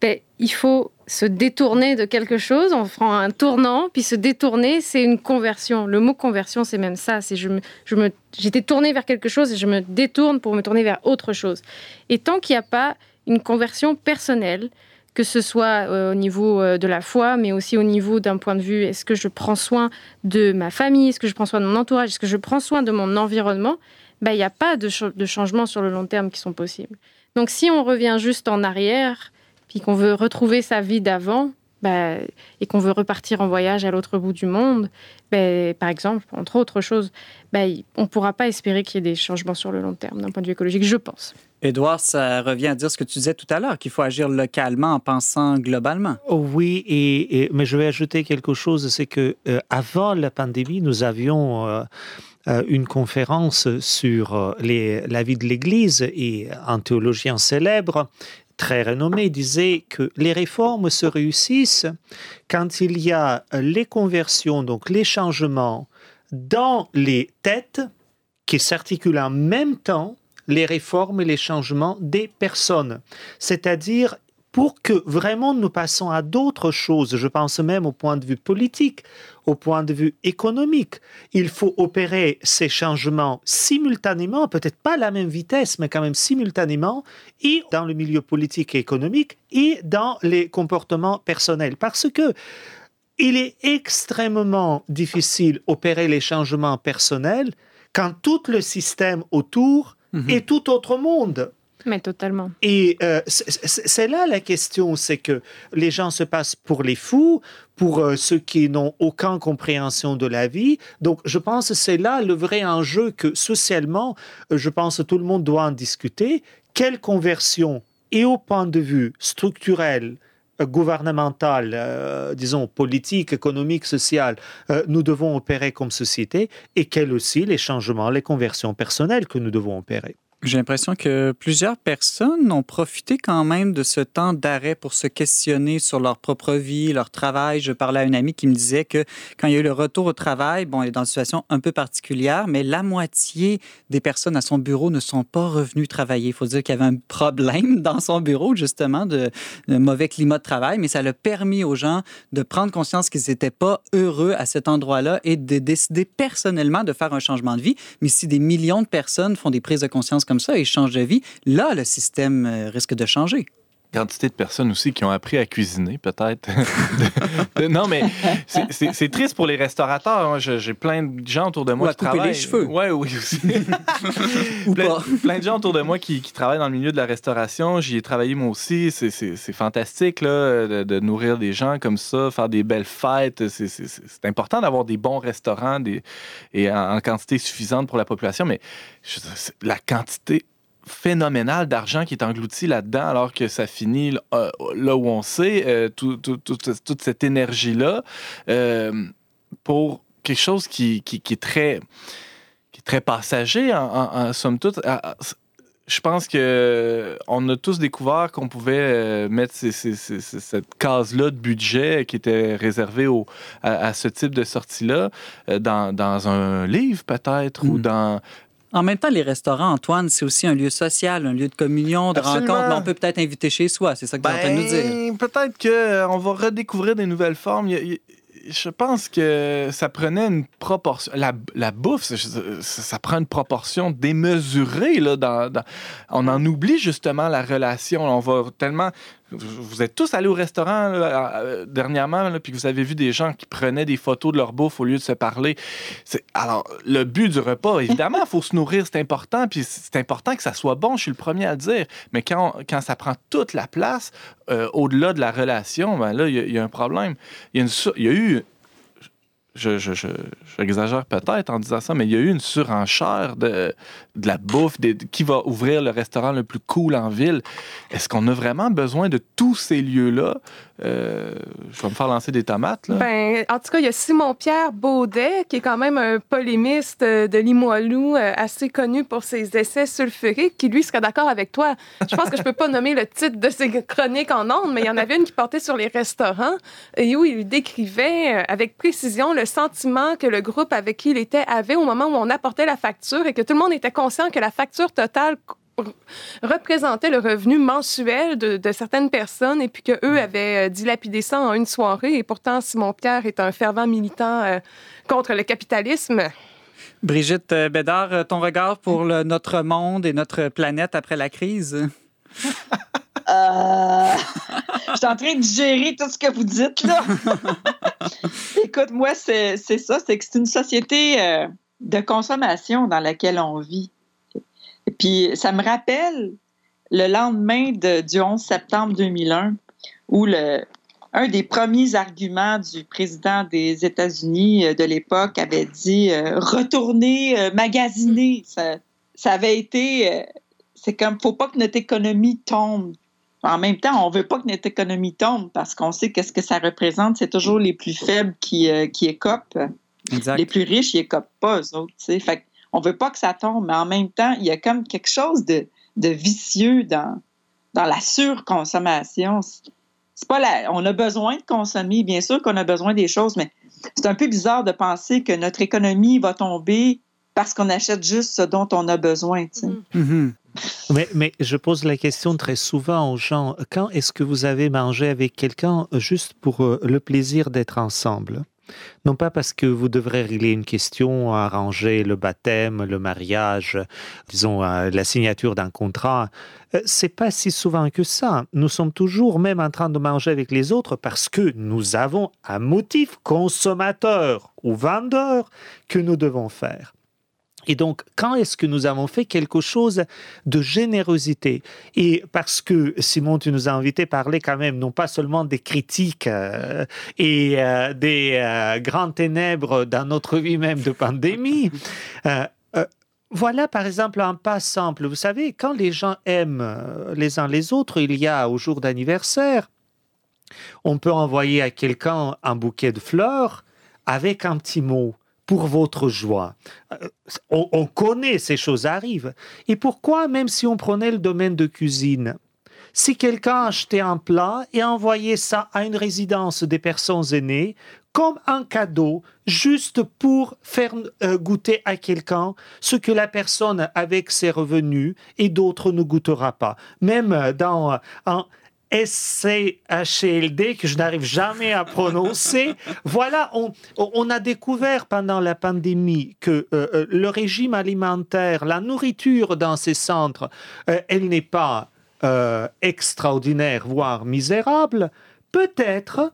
ben, il faut se détourner de quelque chose, on prend un tournant, puis se détourner, c'est une conversion. Le mot conversion, c'est même ça. C'est je me, j'étais tournée vers quelque chose et je me détourne pour me tourner vers autre chose. Et tant qu'il n'y a pas une conversion personnelle, que ce soit euh, au niveau euh, de la foi, mais aussi au niveau d'un point de vue, est-ce que je prends soin de ma famille, est-ce que je prends soin de mon entourage, est-ce que je prends soin de mon environnement, ben, il n'y a pas de, ch- de changements sur le long terme qui sont possibles. Donc si on revient juste en arrière, puis qu'on veut retrouver sa vie d'avant, ben, et qu'on veut repartir en voyage à l'autre bout du monde, ben, par exemple, entre autres choses, ben, on ne pourra pas espérer qu'il y ait des changements sur le long terme d'un point de vue écologique, je pense. Édouard, ça revient à dire ce que tu disais tout à l'heure, qu'il faut agir localement en pensant globalement. Oh oui, et, et- mais je vais ajouter quelque chose, c'est que euh, avant la pandémie, nous avions euh, euh, une conférence sur les- la vie de l'Église et un théologien célèbre très renommé disait que les réformes se réussissent quand il y a les conversions, donc les changements dans les têtes qui s'articulent en même temps les réformes et les changements des personnes. C'est-à-dire pour que vraiment nous passons à d'autres choses, je pense même au point de vue politique, au point de vue économique, il faut opérer ces changements simultanément, peut-être pas à la même vitesse, mais quand même simultanément, et dans le milieu politique et économique, et dans les comportements personnels. Parce que il est extrêmement difficile d'opérer les changements personnels quand tout le système autour Mhm. est tout autre monde. Mais totalement. Et euh, c'est- là la question, c'est que les gens se passent pour les fous, pour euh, ceux qui n'ont aucune compréhension de la vie. Donc, je pense que c'est là le vrai enjeu que socialement, euh, je pense que tout le monde doit en discuter. Quelle conversion, et au point de vue structurel, gouvernemental, disons politique, économique, social, nous devons opérer comme société, et quels aussi les changements, les conversions personnelles que nous devons opérer. J'ai l'impression que plusieurs personnes ont profité quand même de ce temps d'arrêt pour se questionner sur leur propre vie, leur travail. Je parlais à une amie qui me disait que quand il y a eu le retour au travail, bon, elle est dans une situation un peu particulière, mais la moitié des personnes à son bureau ne sont pas revenues travailler. Il faut dire qu'il y avait un problème dans son bureau, justement, de, mauvais climat de travail, mais ça l'a permis aux gens de prendre conscience qu'ils n'étaient pas heureux à cet endroit-là et de décider personnellement de faire un changement de vie. Mais si des millions de personnes font des prises de conscience ça et changent de vie, là, le système euh, risque de changer. Quantité de personnes aussi qui ont appris à cuisiner, peut-être. <laughs> Non, mais c'est- triste pour les restaurateurs. Moi, je- J'ai plein de gens autour de moi Ou à qui couper les travaillent. cheveux. Ouais, oui, aussi. <laughs> Ou plein, pas. plein de gens autour de moi qui, qui travaillent dans le milieu de la restauration. J'y ai travaillé moi aussi. C'est- fantastique là, de, de nourrir des gens comme ça, faire des belles fêtes. C'est- important d'avoir des bons restaurants des, et en, en quantité suffisante pour la population, mais je la quantité phénoménale d'argent qui est englouti là-dedans alors que ça finit là, euh, là où on sait, euh, tout- tout- tout- toute cette énergie-là, euh, pour quelque chose qui, qui- qui est très qui est très passager en, en- en somme toute. Ah, ah, Je pense que on a tous découvert qu'on pouvait mettre ces- ces- ces- ces- cette case-là de budget qui était réservée au, à, à ce type de sortie-là dans, dans un livre peut-être ou Mm. dans En même temps, les restaurants, Antoine, c'est aussi un lieu social, un lieu de communion, de Absolument. rencontre. mais on peut peut-être inviter chez soi. C'est ça que tu es en train de nous dire. Ben, Peut-être qu'on va redécouvrir des nouvelles formes. Je pense que ça prenait une proportion. La, la bouffe, ça, ça- ça prend une proportion démesurée. Là, dans, dans- on en oublie justement la relation. On va tellement. Vous êtes tous allés au restaurant dernièrement, puis vous avez vu des gens qui prenaient des photos de leur bouffe au lieu de se parler. Alors, le but du repas, évidemment, il faut se nourrir, c'est important, puis c'est important que ça soit bon, je suis le premier à le dire. Mais quand, quand ça prend toute la place, euh, au-delà de la relation, ben là, il y, a- un problème. Il y a, eu, je- j'exagère peut-être en disant ça, mais il y a eu une surenchère de, de la bouffe, qui va ouvrir le restaurant le plus cool en ville. Est-ce qu'on a vraiment besoin de tous ces lieux-là? Euh, je vais me faire lancer des tomates. Ben, en tout cas, il y a Simon-Pierre Baudet, qui est quand même un polémiste euh, de Limoilou, euh, assez connu pour ses essais sulfuriques, qui, lui, serait d'accord avec toi. Je pense que je peux pas <laughs> nommer le titre de ses chroniques en ondes, mais il y en avait une qui portait sur les restaurants et où il décrivait avec précision le sentiment que le groupe avec qui il était avait au moment où on apportait la facture et que tout le monde était conscient que la facture totale représentait le revenu mensuel de, de certaines personnes et puis qu'eux avaient euh, dilapidé ça en une soirée. Et pourtant, Simon-Pierre est un fervent militant euh, contre le capitalisme. Brigitte euh, Bédard, ton regard pour le- notre monde et notre planète après la crise? <laughs> Euh, je suis en train de digérer tout ce que vous dites, là. <laughs> Écoute, moi, c'est c'est ça, c'est que c'est une société euh, de consommation dans laquelle on vit. Puis, ça me rappelle le lendemain de- du 11 septembre 2001, où le, un des premiers arguments du président des États-Unis euh, de l'époque avait dit euh, retourner euh, magasiner. Ça, avait été. euh, c'est comme, faut pas que notre économie tombe. En même temps, on veut pas que notre économie tombe parce qu'on sait qu'est-ce que ça représente. C'est toujours les plus faibles qui, qui écopent. Exact. Les plus riches, ils écopent pas, eux autres. tu sais. Fait on veut pas que ça tombe, mais en même temps, il y a comme quelque chose de, de vicieux dans, dans la surconsommation. C'est pas la, on a besoin de consommer, bien sûr qu'on a besoin des choses, mais c'est un peu bizarre de penser que notre économie va tomber parce qu'on achète juste ce dont on a besoin. sais. Mhm. Mais, mais je pose la question très souvent aux gens, quand est-ce que vous avez mangé avec quelqu'un juste pour euh, le plaisir d'être ensemble? Non pas parce que vous devrez régler une question, arranger le baptême, le mariage, disons euh, la signature d'un contrat. Euh, C'est pas si souvent que ça. Nous sommes toujours même en train de manger avec les autres parce que nous avons un motif consommateur ou vendeur que nous devons faire. Et donc, quand est-ce que nous avons fait quelque chose de générosité? Et parce que, Simon, tu nous as invité à parler quand même, non pas seulement des critiques euh, et euh, des euh, grandes ténèbres dans notre vie même de pandémie. voilà, par exemple, un pas simple. Vous savez, quand les gens aiment les uns les autres, il y a au jour d'anniversaire, on peut envoyer à quelqu'un un bouquet de fleurs avec un petit mot pour votre joie. Euh, On, on connaît ces choses arrivent. Et pourquoi, même si on prenait le domaine de cuisine, si quelqu'un achetait un plat et envoyait ça à une résidence des personnes aînées comme un cadeau, juste pour faire euh, goûter à quelqu'un ce que la personne avec ses revenus et d'autres ne goûtera pas. Même euh, dans un SCHLD que je n'arrive jamais à prononcer. <laughs> voilà, on, a découvert pendant la pandémie que euh, euh, le régime alimentaire, la nourriture dans ces centres, euh, elle n'est pas extraordinaire, voire misérable. Peut-être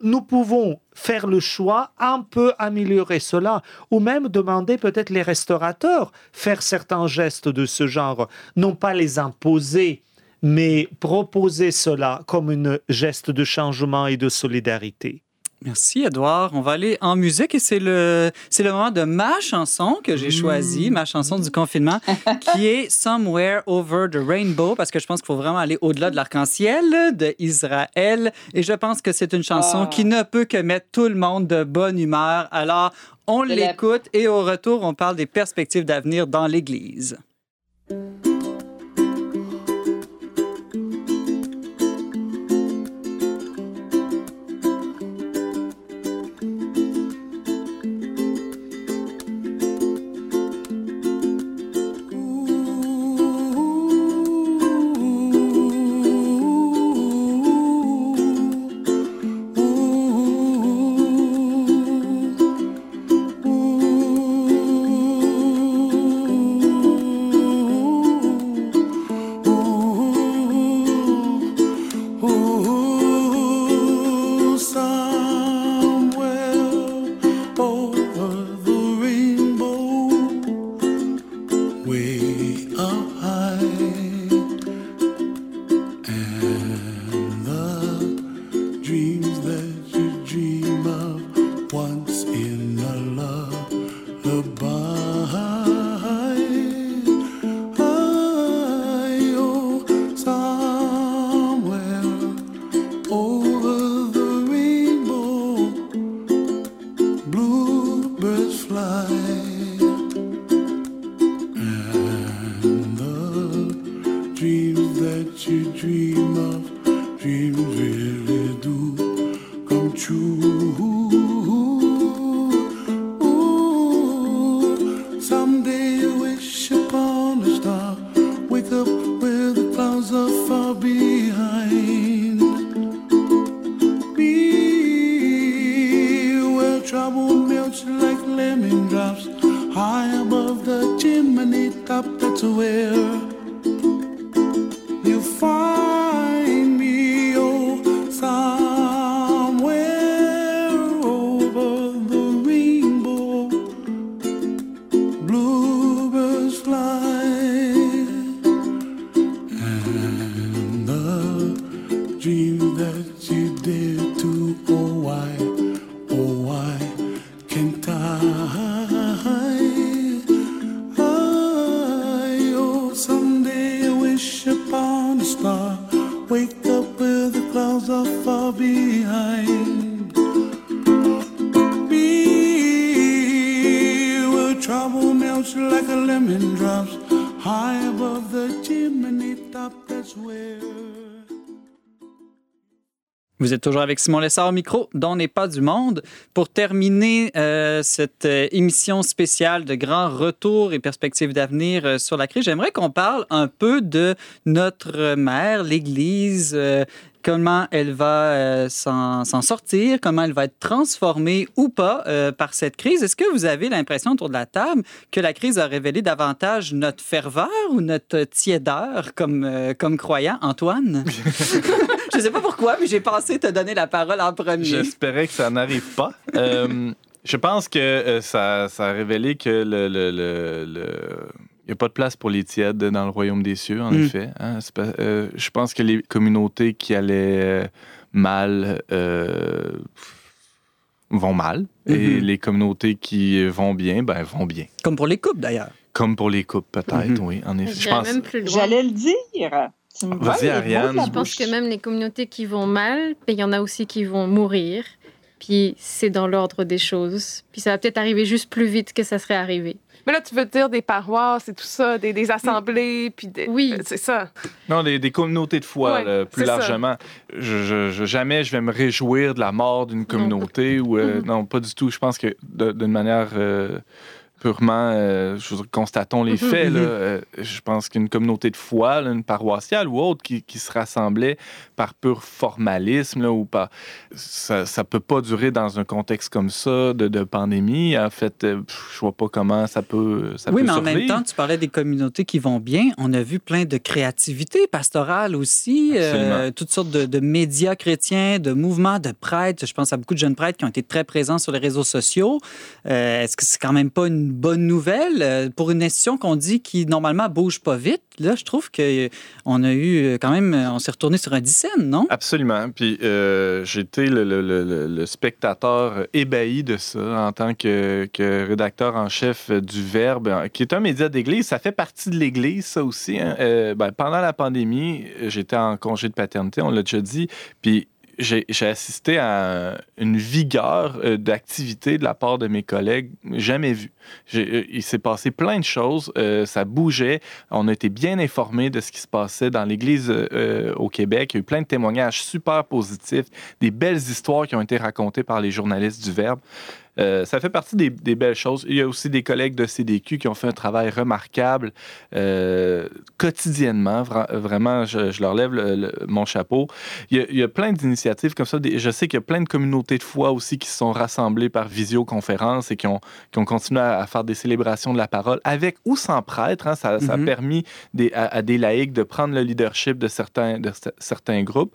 nous pouvons faire le choix, un peu améliorer cela, ou même demander peut-être les restaurateurs faire certains gestes de ce genre, non pas les imposer, mais proposer cela comme un geste de changement et de solidarité. Merci, Edouard. On va aller en musique et c'est le, c'est le moment de ma chanson que j'ai choisie, ma chanson du confinement, <laughs> qui est Somewhere Over the Rainbow, parce que je pense qu'il faut vraiment aller au-delà de l'arc-en-ciel de Israël. Et je pense que c'est une chanson Ah. qui ne peut que mettre tout le monde de bonne humeur. Alors, on l'écoute et au retour, on parle des perspectives d'avenir dans l'Église. In a lullaby. Oh, toujours avec Simon Lessard au micro, dont n'est pas du monde. Pour terminer euh, cette euh, émission spéciale de grand retour et perspectives d'avenir euh, sur la crise, j'aimerais qu'on parle un peu de notre mère, l'Église, comment elle va s'en sortir, comment elle va être transformée ou pas par cette crise. Est-ce que vous avez l'impression autour de la table que la crise a révélé davantage notre ferveur ou notre tiédeur comme, comme croyant? Antoine? <laughs> Je sais pas pourquoi, mais j'ai pensé te donner la parole en premier. J'espérais que ça n'arrive pas. Euh, Je pense que euh, ça, ça a révélé que le, le- le- le- il n'y a pas de place pour les tièdes dans le royaume des cieux, en Mm. effet. hein. Pas- euh, je pense que les communautés qui allaient mal euh, vont mal. Et Mhm. les communautés qui vont bien, ben, vont bien. Comme pour les couples, d'ailleurs. Comme pour les couples, peut-être, Mhm. oui, en effet. Je J'irais pense. même plus loin. J'allais le dire. Vas-y, Ariane. Je pense que même les communautés qui vont mal, ben, il y en a aussi qui vont mourir. Puis c'est dans l'ordre des choses. Puis ça va peut-être arriver juste plus vite que ça serait arrivé. Mais là, tu veux dire des paroisses et tout ça, des, des assemblées, puis des... Oui. Euh, C'est ça. Non, des, des communautés de foi, Ouais, là, plus largement. Je, je- je- jamais je vais me réjouir de la mort d'une communauté ou euh, non, pas du tout. Je pense que d'une manière euh, purement, euh, je veux dire, constatons les Mhm. faits. là, Mhm. euh, je pense qu'une communauté de foi, là, une paroissiale ou autre, qui, qui se rassemblait par pur formalisme là, ou par, ça, ça peut pas durer dans un contexte comme ça de, de pandémie. En fait, euh, je vois pas comment ça peut. Ça oui, peut mais en même temps, tu parlais des communautés qui vont bien. On a vu plein de créativité pastorale aussi, euh, toutes sortes de, de médias chrétiens, de mouvements de prêtres. Je pense à beaucoup de jeunes prêtres qui ont été très présents sur les réseaux sociaux. Est-ce que c'est quand même pas une bonne nouvelle euh, pour une institution qu'on dit qui normalement bouge pas vite? Là, je trouve que on a eu euh, quand même, on s'est retourné sur un dixaine, non? Absolument. Puis euh, j'étais le, spectateur ébahi de ça en tant que, rédacteur en chef du Verbe, euh, qui est un média d'Église. Ça fait partie de l'Église, ça aussi. hein. Euh, ben, pendant la pandémie, j'étais en congé de paternité, on l'a déjà dit. Puis j'ai assisté à une vigueur euh, d'activité de la part de mes collègues jamais vue. Euh, Il s'est passé plein de choses, euh, ça bougeait, on a été bien informés de ce qui se passait dans l'Église au Québec. Il y a eu plein de témoignages super positifs, des belles histoires qui ont été racontées par les journalistes du Verbe. Euh, ça fait partie des, des belles choses. Il y a aussi des collègues de CDQ qui ont fait un travail remarquable euh, quotidiennement. Vra- vraiment, je, je leur lève le- le- mon chapeau. Il y, a, il y a plein d'initiatives comme ça. Des- je sais qu'il y a plein de communautés de foi aussi qui se sont rassemblées par visioconférence et qui ont, qui ont continué à, à faire des célébrations de la parole avec ou sans prêtre. hein. ça, ça a Mhm. permis des- à, à des laïcs de prendre le leadership de certains, de cer- certains groupes.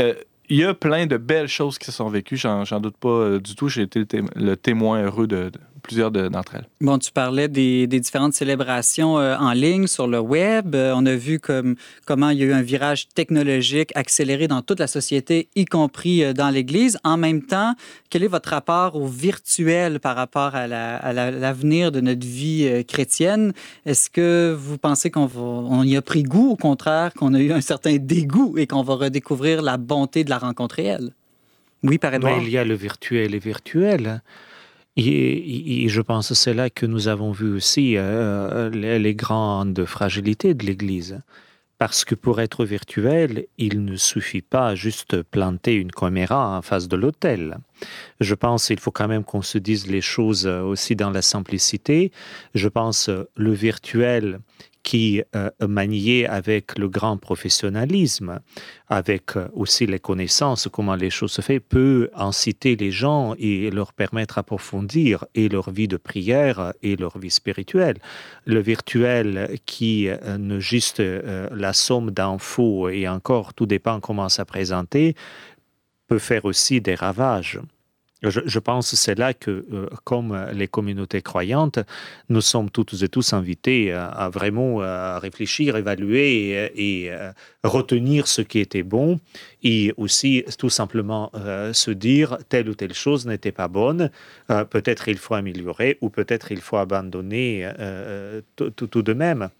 Euh, il y a plein de belles choses qui se sont vécues, j'en doute pas euh, du tout. J'ai été le, té- le témoin heureux de plusieurs de- d'entre elles. Bon, tu parlais des, des différentes célébrations euh, en ligne sur le web. Euh, on a vu comme, comment il y a eu un virage technologique accéléré dans toute la société, y compris euh, dans l'Église. En même temps, quel est votre rapport au virtuel par rapport à la- à la- l'avenir de notre vie euh, chrétienne? Est-ce que vous pensez qu'on on y a pris goût, au contraire, qu'on a eu un certain dégoût et qu'on va redécouvrir la bonté de la rencontre réelle? Oui, par Edouard. il y a le virtuel et virtuel. Et, je pense que c'est là que nous avons vu aussi euh, les, grandes fragilités de l'Église. Parce que pour être virtuel, il ne suffit pas juste planter une caméra en face de l'hôtel. Je pense qu'il faut quand même qu'on se dise les choses euh, aussi dans la simplicité. Je pense euh, le virtuel qui euh, avec le grand professionnalisme, avec euh, aussi les connaissances, comment les choses se font, peut inciter les gens et leur permettre d'approfondir et leur vie de prière et leur vie spirituelle. Le virtuel qui ne juste la somme d'infos et encore tout dépend comment ça présenter, peut faire aussi des ravages. Je, pense que c'est là que, euh, comme les communautés croyantes, nous sommes toutes et tous invités à, vraiment euh, réfléchir, évaluer et, euh, retenir ce qui était bon et aussi tout simplement se dire telle ou telle chose n'était pas bonne, peut-être il faut améliorer ou peut-être il faut abandonner tout de même.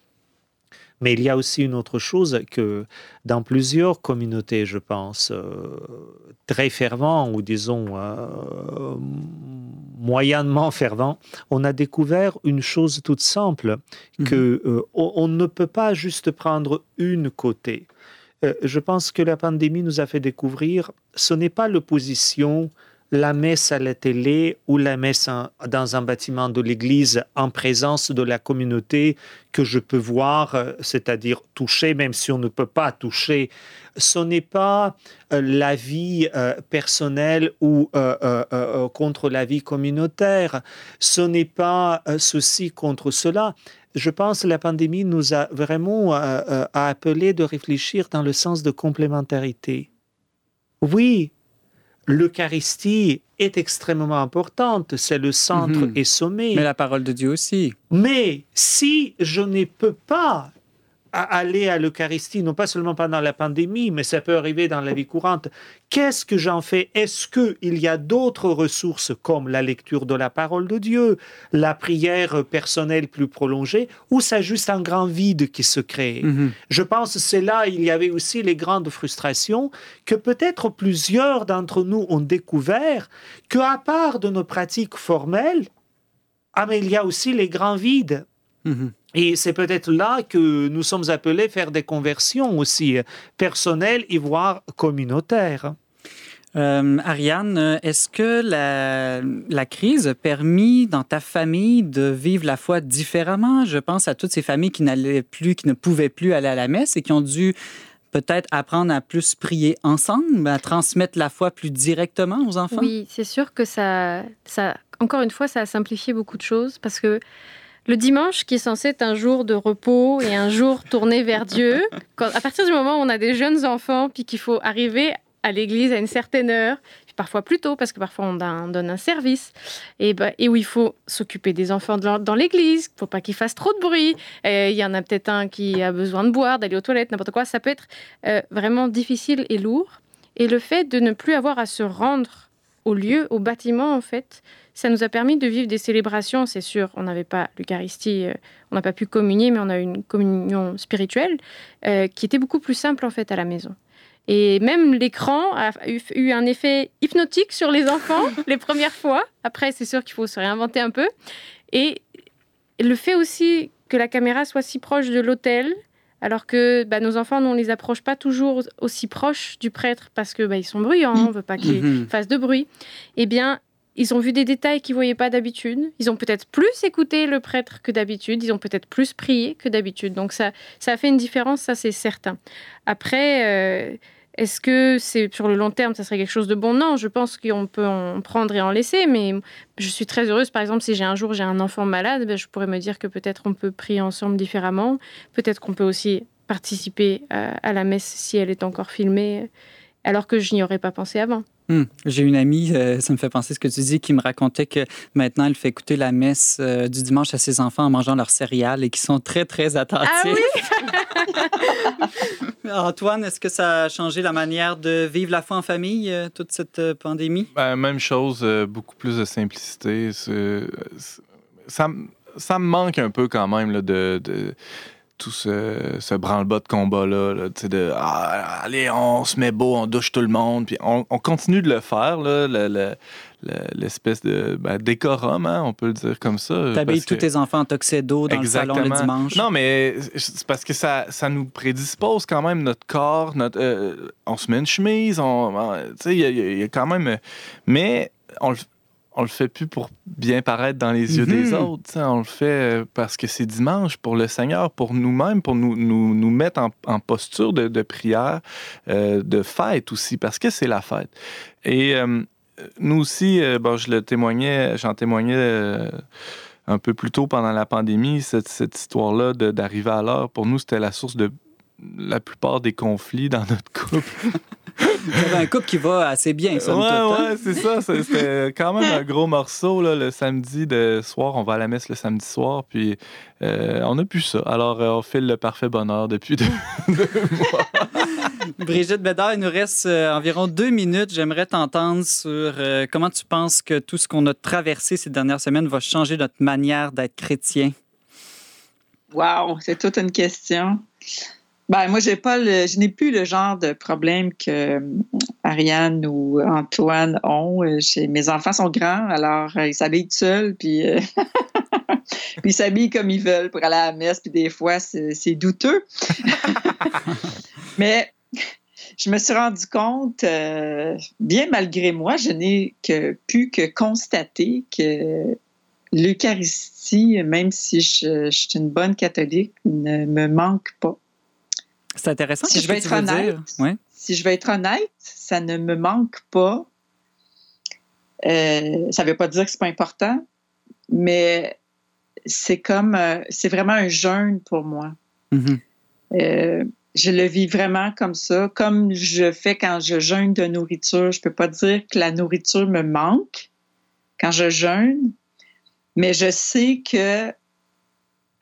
Mais il y a aussi une autre chose que dans plusieurs communautés, je pense, euh, très fervents ou disons euh, moyennement fervents, on a découvert une chose toute simple, que euh, on, ne peut pas juste prendre une côté. Je pense que la pandémie nous a fait découvrir, ce n'est pas l'opposition, la messe à la télé ou la messe dans un bâtiment de l'église en présence de la communauté que je peux voir, euh, c'est-à-dire toucher, même si on ne peut pas toucher. Ce n'est pas euh, la vie euh, personnelle ou contre la vie communautaire. Ce n'est pas ceci contre cela. Je pense que la pandémie nous a vraiment appelé de réfléchir dans le sens de complémentarité. Oui, l'Eucharistie est extrêmement importante, c'est le centre Mhm. et sommet. Mais la parole de Dieu aussi. Mais si je ne peux pas a- aller à l'Eucharistie, non pas seulement pendant la pandémie, mais ça peut arriver dans la vie courante, qu'est-ce que j'en fais? Est-ce qu'il y a d'autres ressources comme la lecture de la parole de Dieu, la prière personnelle plus prolongée, ou c'est juste un grand vide qui se crée? Mhm. je pense que c'est là il y avait aussi les grandes frustrations que peut-être plusieurs d'entre nous ont découvert qu'à part de nos pratiques formelles, ah mais il y a aussi les grands vides. Mhm. Et c'est peut-être là que nous sommes appelés à faire des conversions aussi personnelles et voire communautaires. Euh, Ariane, est-ce que la, la crise a permis dans ta famille de vivre la foi différemment? Je pense à toutes ces familles qui n'allaient plus, qui ne pouvaient plus aller à la messe et qui ont dû peut-être apprendre à plus prier ensemble, à transmettre la foi plus directement aux enfants? Oui, c'est sûr que ça, ça, encore une fois, ça a simplifié beaucoup de choses parce que le dimanche, qui est censé être un jour de repos et un jour tourné vers Dieu, <laughs> quand, à partir du moment où on a des jeunes enfants, puis qu'il faut arriver à l'église à une certaine heure, puis parfois plus tôt, parce que parfois on donne, on donne un service, et, ben- et où il faut s'occuper des enfants dans, dans l'église, il ne faut pas qu'ils fassent trop de bruit, il y en a peut-être un qui a besoin de boire, d'aller aux toilettes, n'importe quoi, ça peut être euh, vraiment difficile et lourd. Et le fait de ne plus avoir à se rendre au lieu, au bâtiment, en fait, ça nous a permis de vivre des célébrations. C'est sûr, on n'avait pas l'Eucharistie, euh, on n'a pas pu communier, mais on a eu une communion spirituelle euh, qui était beaucoup plus simple, en fait, à la maison. Et même l'écran a eu, un effet hypnotique sur les enfants <laughs> les premières fois. Après, c'est sûr qu'il faut se réinventer un peu. Et le fait aussi que la caméra soit si proche de l'autel, alors que bah, nos enfants, on les approche pas toujours aussi proches du prêtre parce que bah, ils sont bruyants, on veut pas qu'ils Mhm. fassent de bruit. Eh bien, ils ont vu des détails qu'ils voyaient pas d'habitude. Ils ont peut-être plus écouté le prêtre que d'habitude. Ils ont peut-être plus prié que d'habitude. Donc ça, ça a fait une différence, ça c'est certain. Après, euh, est-ce que c'est sur le long terme, ça serait quelque chose de bon? Non, je pense qu'on peut en prendre et en laisser, mais je suis très heureuse. Par exemple, si j'ai un jour j'ai un enfant malade, ben, je pourrais me dire que peut-être on peut prier ensemble différemment. Peut-être qu'on peut aussi participer à, à la messe si elle est encore filmée, alors que je n'y aurais pas pensé avant. Hmm. J'ai une amie, euh, ça me fait penser ce que tu dis, qui me racontait que maintenant elle fait écouter la messe euh, du dimanche à ses enfants en mangeant leurs céréales et qui sont très, très attentifs. Ah oui? <laughs> Antoine, est-ce que ça a changé la manière de vivre la foi en famille, euh, toute cette euh, pandémie? Ben, même chose, euh, beaucoup plus de simplicité. Ça, me manque un peu quand même là, de, de tout ce, ce branle-bas de combat-là. là, tu sais, de Ah, allez, on se met beau, on douche tout le monde. Puis on, on continue de le faire, là, le- le- le- l'espèce de ben, décorum, hein, on peut le dire comme ça. T'habilles tous que- tes enfants en tuxedo dans le salon le dimanche. Non, mais c'est parce que ça, ça nous prédispose quand même notre corps. Notre, euh, on se met une chemise, on, on- tu sais, il y, y a quand même. Mais on le, on le fait plus pour bien paraître dans les yeux des Mhm. autres. On le fait euh, parce que c'est dimanche pour le Seigneur, pour nous-mêmes, pour nous, nous, nous mettre en, en posture de, de prière, euh, de fête aussi, parce que c'est la fête. Et euh, nous aussi, euh, bon, je le témoignais, j'en témoignais. un peu plus tôt pendant la pandémie, cette, cette histoire-là d'arriver à l'heure, pour nous, c'était la source de la plupart des conflits dans notre couple. <laughs> Vous avez un couple qui va assez bien, ouais, somme toute, hein? ouais, c'est ça. c'est- C'était quand même un gros morceau, là, le samedi de soir. On va à la messe le samedi soir, puis euh, on n'a plus ça. Alors, euh, on file le parfait bonheur depuis deux, <laughs> Brigitte Bédard, il nous reste euh, environ deux minutes. J'aimerais t'entendre sur euh, comment tu penses que tout ce qu'on a traversé ces dernières semaines va changer notre manière d'être chrétien? Wow, c'est toute une question. Ben, moi, j'ai pas le, je n'ai plus le genre de problème que euh, Ariane ou Antoine ont. Euh, mes enfants sont grands, alors euh, ils s'habillent seuls, puis, <laughs> puis ils s'habillent comme ils veulent pour aller à la messe, puis des fois, c'est douteux. <laughs> Mais je me suis rendu compte, bien malgré moi, je n'ai pu que constater que l'Eucharistie, même si je suis une bonne catholique, ne me manque pas. C'est intéressant. Si je vais être veux honnête, dire? Ouais. Si je vais être honnête, ça ne me manque pas. Euh, ça ne veut pas dire que c'est pas important, mais c'est comme, euh, c'est vraiment un jeûne pour moi. Mhm. Euh, je le vis vraiment comme ça, comme je fais quand je jeûne de nourriture. Je peux pas dire que la nourriture me manque quand je jeûne, mais je sais que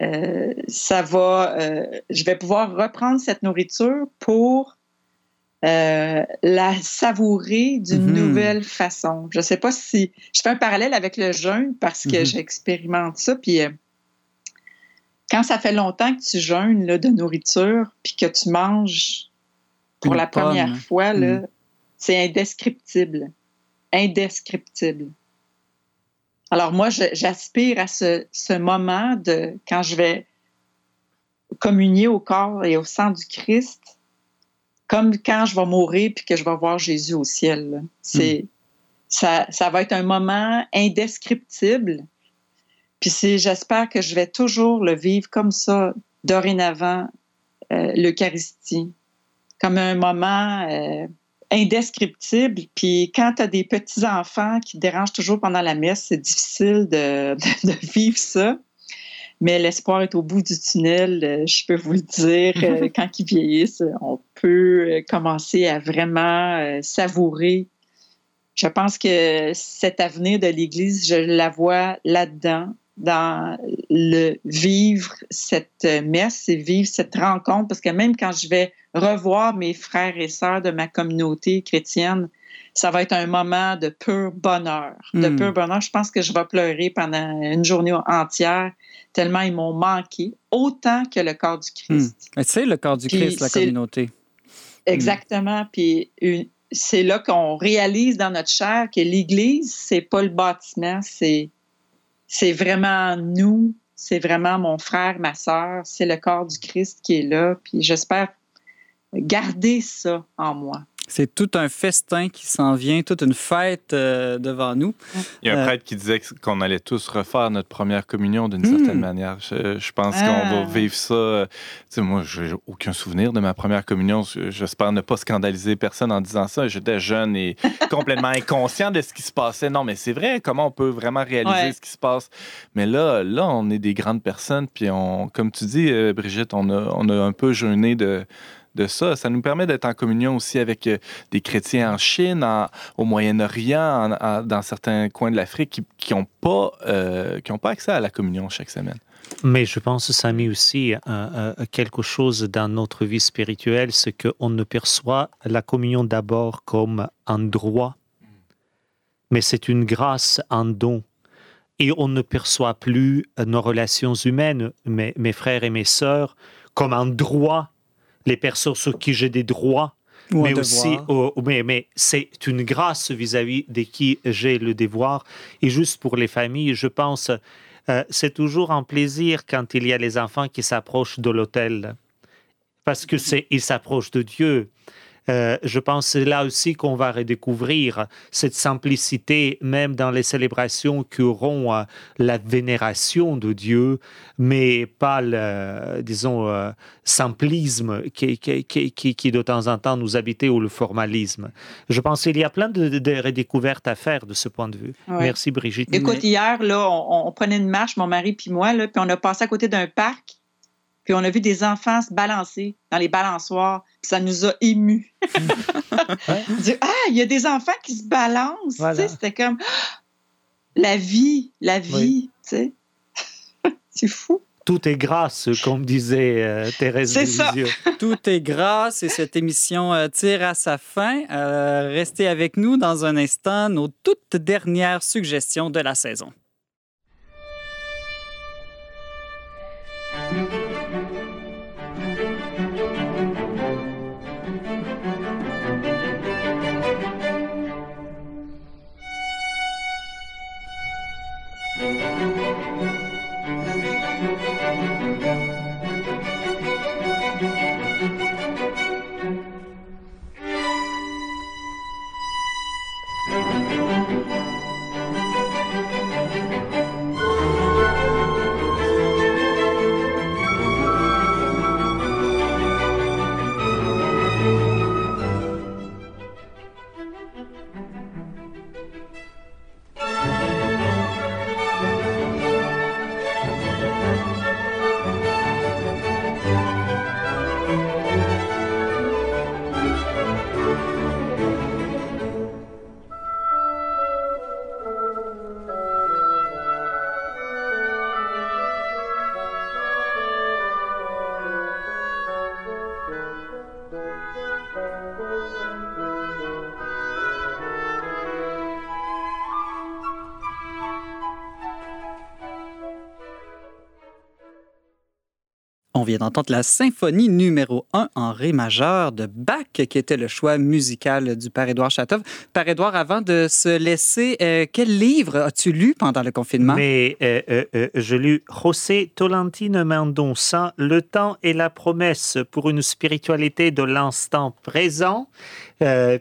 euh, ça va, euh, je vais pouvoir reprendre cette nourriture pour euh, la savourer d'une Mhm. nouvelle façon. Je sais pas si je fais un parallèle avec le jeûne parce que Mhm. j'expérimente ça, puis quand ça fait longtemps que tu jeûnes là, de nourriture, puis que tu manges pour Une la première pomme. fois, Mm. c'est indescriptible. Indescriptible. Alors moi, j'aspire à ce, ce moment de quand je vais communier au corps et au sang du Christ, comme quand je vais mourir puis que je vais voir Jésus au ciel. C'est ça, ça va être un moment indescriptible. Puis c'est, j'espère que je vais toujours le vivre comme ça dorénavant, euh, l'Eucharistie, comme un moment euh, indescriptible. Puis quand tu as des petits enfants qui te dérangent toujours pendant la messe, c'est difficile de, <laughs> de- de vivre ça. Mais l'espoir est au bout du tunnel, euh, je peux vous le dire. Euh, <laughs> quand ils vieillissent, on peut euh, commencer à vraiment savourer. Je pense que cet avenir de l'Église, je la vois là-dedans, dans le vivre cette messe et vivre cette rencontre, parce que même quand je vais revoir mes frères et sœurs de ma communauté chrétienne, ça va être un moment de pur bonheur. De Mm. pur bonheur. Je pense que je vais pleurer pendant une journée entière, tellement ils m'ont manqué, autant que le corps du Christ. Mais C'est le corps du Puis Christ, la communauté. Exactement. Puis une- c'est là qu'on réalise dans notre chair que l'Église, c'est pas le bâtiment, c'est c'est vraiment nous, c'est vraiment mon frère, ma sœur, c'est le corps du Christ qui est là. Puis j'espère garder ça en moi. C'est tout un festin qui s'en vient, toute une fête euh, devant nous. Il y a un Euh, prêtre qui disait qu'on allait tous refaire notre première communion d'une Hmm. certaine manière. Je, je pense qu'on Ah. va vivre ça. Tu sais, moi, j'ai aucun souvenir de ma première communion. J'espère ne pas scandaliser personne en disant ça. J'étais jeune et <laughs> complètement inconscient de ce qui se passait. Non, mais c'est vrai, comment on peut vraiment réaliser Ouais. ce qui se passe? Mais là, là, on est des grandes personnes. Puis, on, comme tu dis, euh, Brigitte, on a, on a un peu jeûné de de ça. Ça nous permet d'être en communion aussi avec euh, des chrétiens en Chine, au Moyen-Orient, en- en- dans certains coins de l'Afrique qui n'ont pas, euh, pas accès à la communion chaque semaine. Mais je pense, Samy, aussi euh, euh, quelque chose dans notre vie spirituelle, c'est qu'on ne perçoit la communion d'abord comme un droit, mais c'est une grâce, un don. Et on ne perçoit plus euh, nos relations humaines, mes, mes frères et mes sœurs, comme un droit, les personnes sur qui j'ai des droits, Ou mais aussi, oh, mais, mais c'est une grâce vis-à-vis de qui j'ai le devoir. Et juste pour les familles, je pense, euh, c'est toujours un plaisir quand il y a les enfants qui s'approchent de l'autel, parce que c'est ils s'approchent de Dieu. Euh, je pense que c'est là aussi qu'on va redécouvrir cette simplicité, même dans les célébrations qui auront euh, la vénération de Dieu, mais pas le, disons, euh, simplisme qui, qui, qui, qui, de temps en temps nous habitait ou le formalisme. Je pense qu'il y a plein de, de redécouvertes à faire de ce point de vue. Ouais. Merci Brigitte. Écoute, hier, là, on, on prenait une marche, mon mari puis moi, là, puis on a passé à côté d'un parc, puis on a vu des enfants se balancer dans les balançoires, puis ça nous a émus. <laughs> Dire, ah, il y a des enfants qui se balancent, Voilà. tu sais, c'était comme ah, <gasps> la vie, la vie, tu sais. <laughs> C'est fou. Tout est grâce, comme disait euh, Thérèse C'est de ça. Lisieux. <laughs> Tout est grâce et cette émission euh, tire à sa fin. Euh, restez avec nous dans un instant, nos toutes dernières suggestions de la saison. On vient d'entendre la symphonie numéro 1 en ré majeur de Bach, qui était le choix musical du père Édouard Chatov. Père Édouard, avant de se laisser, euh, quel livre as-tu lu pendant le confinement? Mais euh, euh, je lu José Tolentino Mendonça, Le temps et la promesse pour une spiritualité de l'instant présent,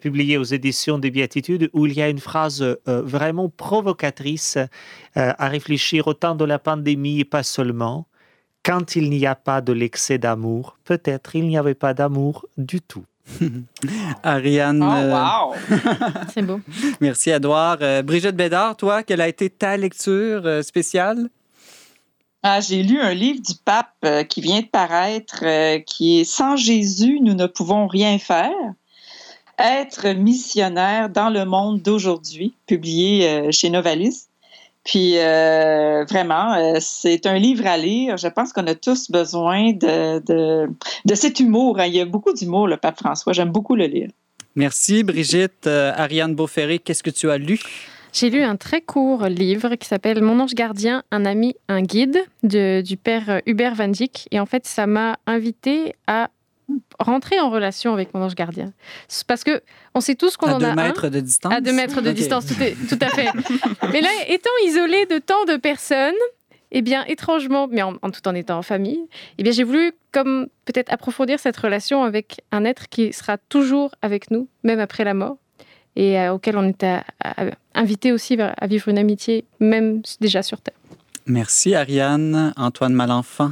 publié aux éditions des Béatitudes, où il y a une phrase vraiment provocatrice à réfléchir au temps de la pandémie et pas seulement. Quand il n'y a pas de l'excès d'amour, peut-être il n'y avait pas d'amour du tout. <laughs> Ariane, Oh, euh, wow! <laughs> C'est beau. merci Edouard. Euh, Brigitte Bédard, toi, quelle a été ta lecture euh, spéciale? Ah, J'ai lu un livre du pape euh, qui vient de paraître, euh, qui est Sans Jésus, nous ne pouvons rien faire. Être missionnaire dans le monde d'aujourd'hui, publié euh, chez Novalis. Puis euh, vraiment, euh, c'est un livre à lire. Je pense qu'on a tous besoin de, de, de cet humour. hein. Il y a beaucoup d'humour, le pape François. J'aime beaucoup le lire. Merci Brigitte. Euh, Ariane Beauferré, qu'est-ce que tu as lu? J'ai lu un très court livre qui s'appelle Mon ange gardien, un ami, un guide de- du père Hubert Van Dijk. Et en fait, ça m'a invité à rentrer en relation avec mon ange gardien. Parce que on sait tous qu'on À en deux a un. mètres de distance? À deux mètres de distance, tout, est- tout à fait. Mais là, étant isolé de tant de personnes, eh bien, étrangement, mais en, en tout en étant en famille, eh bien, j'ai voulu comme peut-être approfondir cette relation avec un être qui sera toujours avec nous, même après la mort, et euh, auquel on est à- à- invité aussi à vivre une amitié, même déjà sur Terre. Merci Ariane. Antoine Malenfant.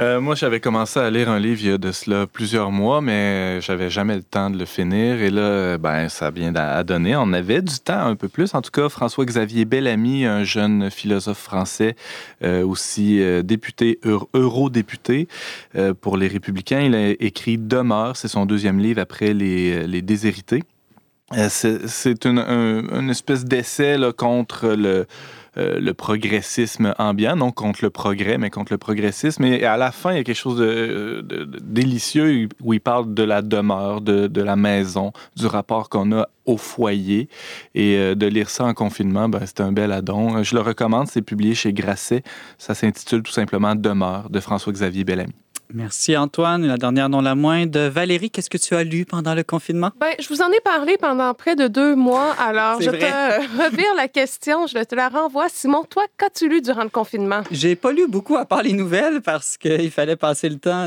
Euh, moi, j'avais commencé à lire un livre il y a de cela plusieurs mois, mais j'avais jamais le temps de le finir. Et là, ben, ça vient à donner. On avait du temps un peu plus. En tout cas, François-Xavier Bellamy, un jeune philosophe français, euh, aussi euh, député, euro- eurodéputé pour les Républicains, il a écrit Demeure. C'est son deuxième livre après Les, Déshérités. C'est une, un- une espèce d'essai contre le, le progressisme ambiant, non contre le progrès, mais contre le progressisme. Et à la fin, il y a quelque chose de, de délicieux où il parle de la demeure, de, la maison, du rapport qu'on a au foyer. Et euh, de lire ça en confinement, ben, c'est un bel addon. Euh, Je le recommande, c'est publié chez Grasset. Ça s'intitule tout simplement Demeure de François-Xavier Bellamy. Merci Antoine. La dernière, non la moindre. Valérie, qu'est-ce que tu as lu pendant le confinement? Ben, je vous en ai parlé pendant près de deux mois, alors je vrai. te <laughs> revire la question, je te la renvoie. Simon, toi, qu'as-tu lu durant le confinement? J'ai pas lu beaucoup à part les nouvelles parce qu'il fallait passer le temps,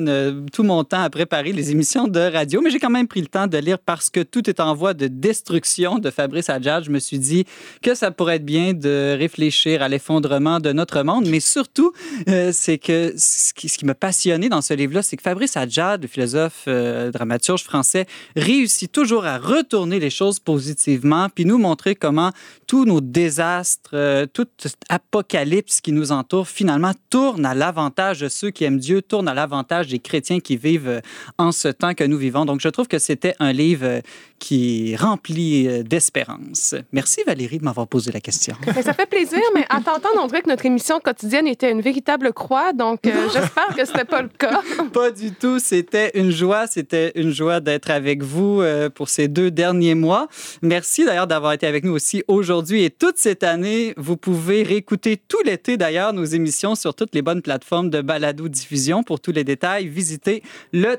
tout mon temps à préparer les émissions de radio, mais j'ai quand même pris le temps de lire parce que tout est en voie de destruction de Fabrice Adjad. Je me suis dit que ça pourrait être bien de réfléchir à l'effondrement de notre monde, mais surtout, euh, c'est que ce qui, ce qui m'a passionné dans ce livre-là, c'est que Fabrice Adjad, le philosophe euh, dramaturge français, réussit toujours à retourner les choses positivement, puis nous montrer comment tous nos désastres, euh, toute cette apocalypse qui nous entoure, finalement tourne à l'avantage de ceux qui aiment Dieu, tourne à l'avantage des chrétiens qui vivent euh, en ce temps que nous vivons. Donc, je trouve que c'était un livre euh, qui est rempli euh, d'espérance. Merci Valérie de m'avoir posé la question. <laughs> Ben, ça fait plaisir, mais à t'entendre, on dirait que notre émission quotidienne était une véritable croix, donc euh, <laughs> j'espère que c'était pas le cas. <laughs> Pas du tout. C'était une joie. C'était une joie d'être avec vous euh, pour ces deux derniers mois. Merci d'ailleurs d'avoir été avec nous aussi aujourd'hui et toute cette année. Vous pouvez réécouter tout l'été d'ailleurs nos émissions sur toutes les bonnes plateformes de balado diffusion. Pour tous les détails, visitez le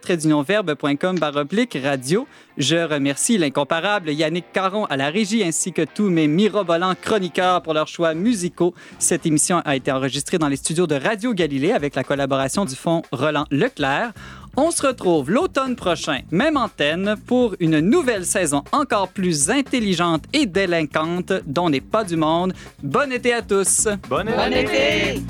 baroblique radio. Je remercie l'incomparable Yannick Caron à la régie ainsi que tous mes mirobolants chroniqueurs pour leurs choix musicaux. Cette émission a été enregistrée dans les studios de Radio Galilée avec la collaboration du fonds Roland Leclerc. On se retrouve l'automne prochain, même antenne, pour une nouvelle saison encore plus intelligente et délinquante dont n'est pas du monde. Bon été à tous! Bonne Bon été!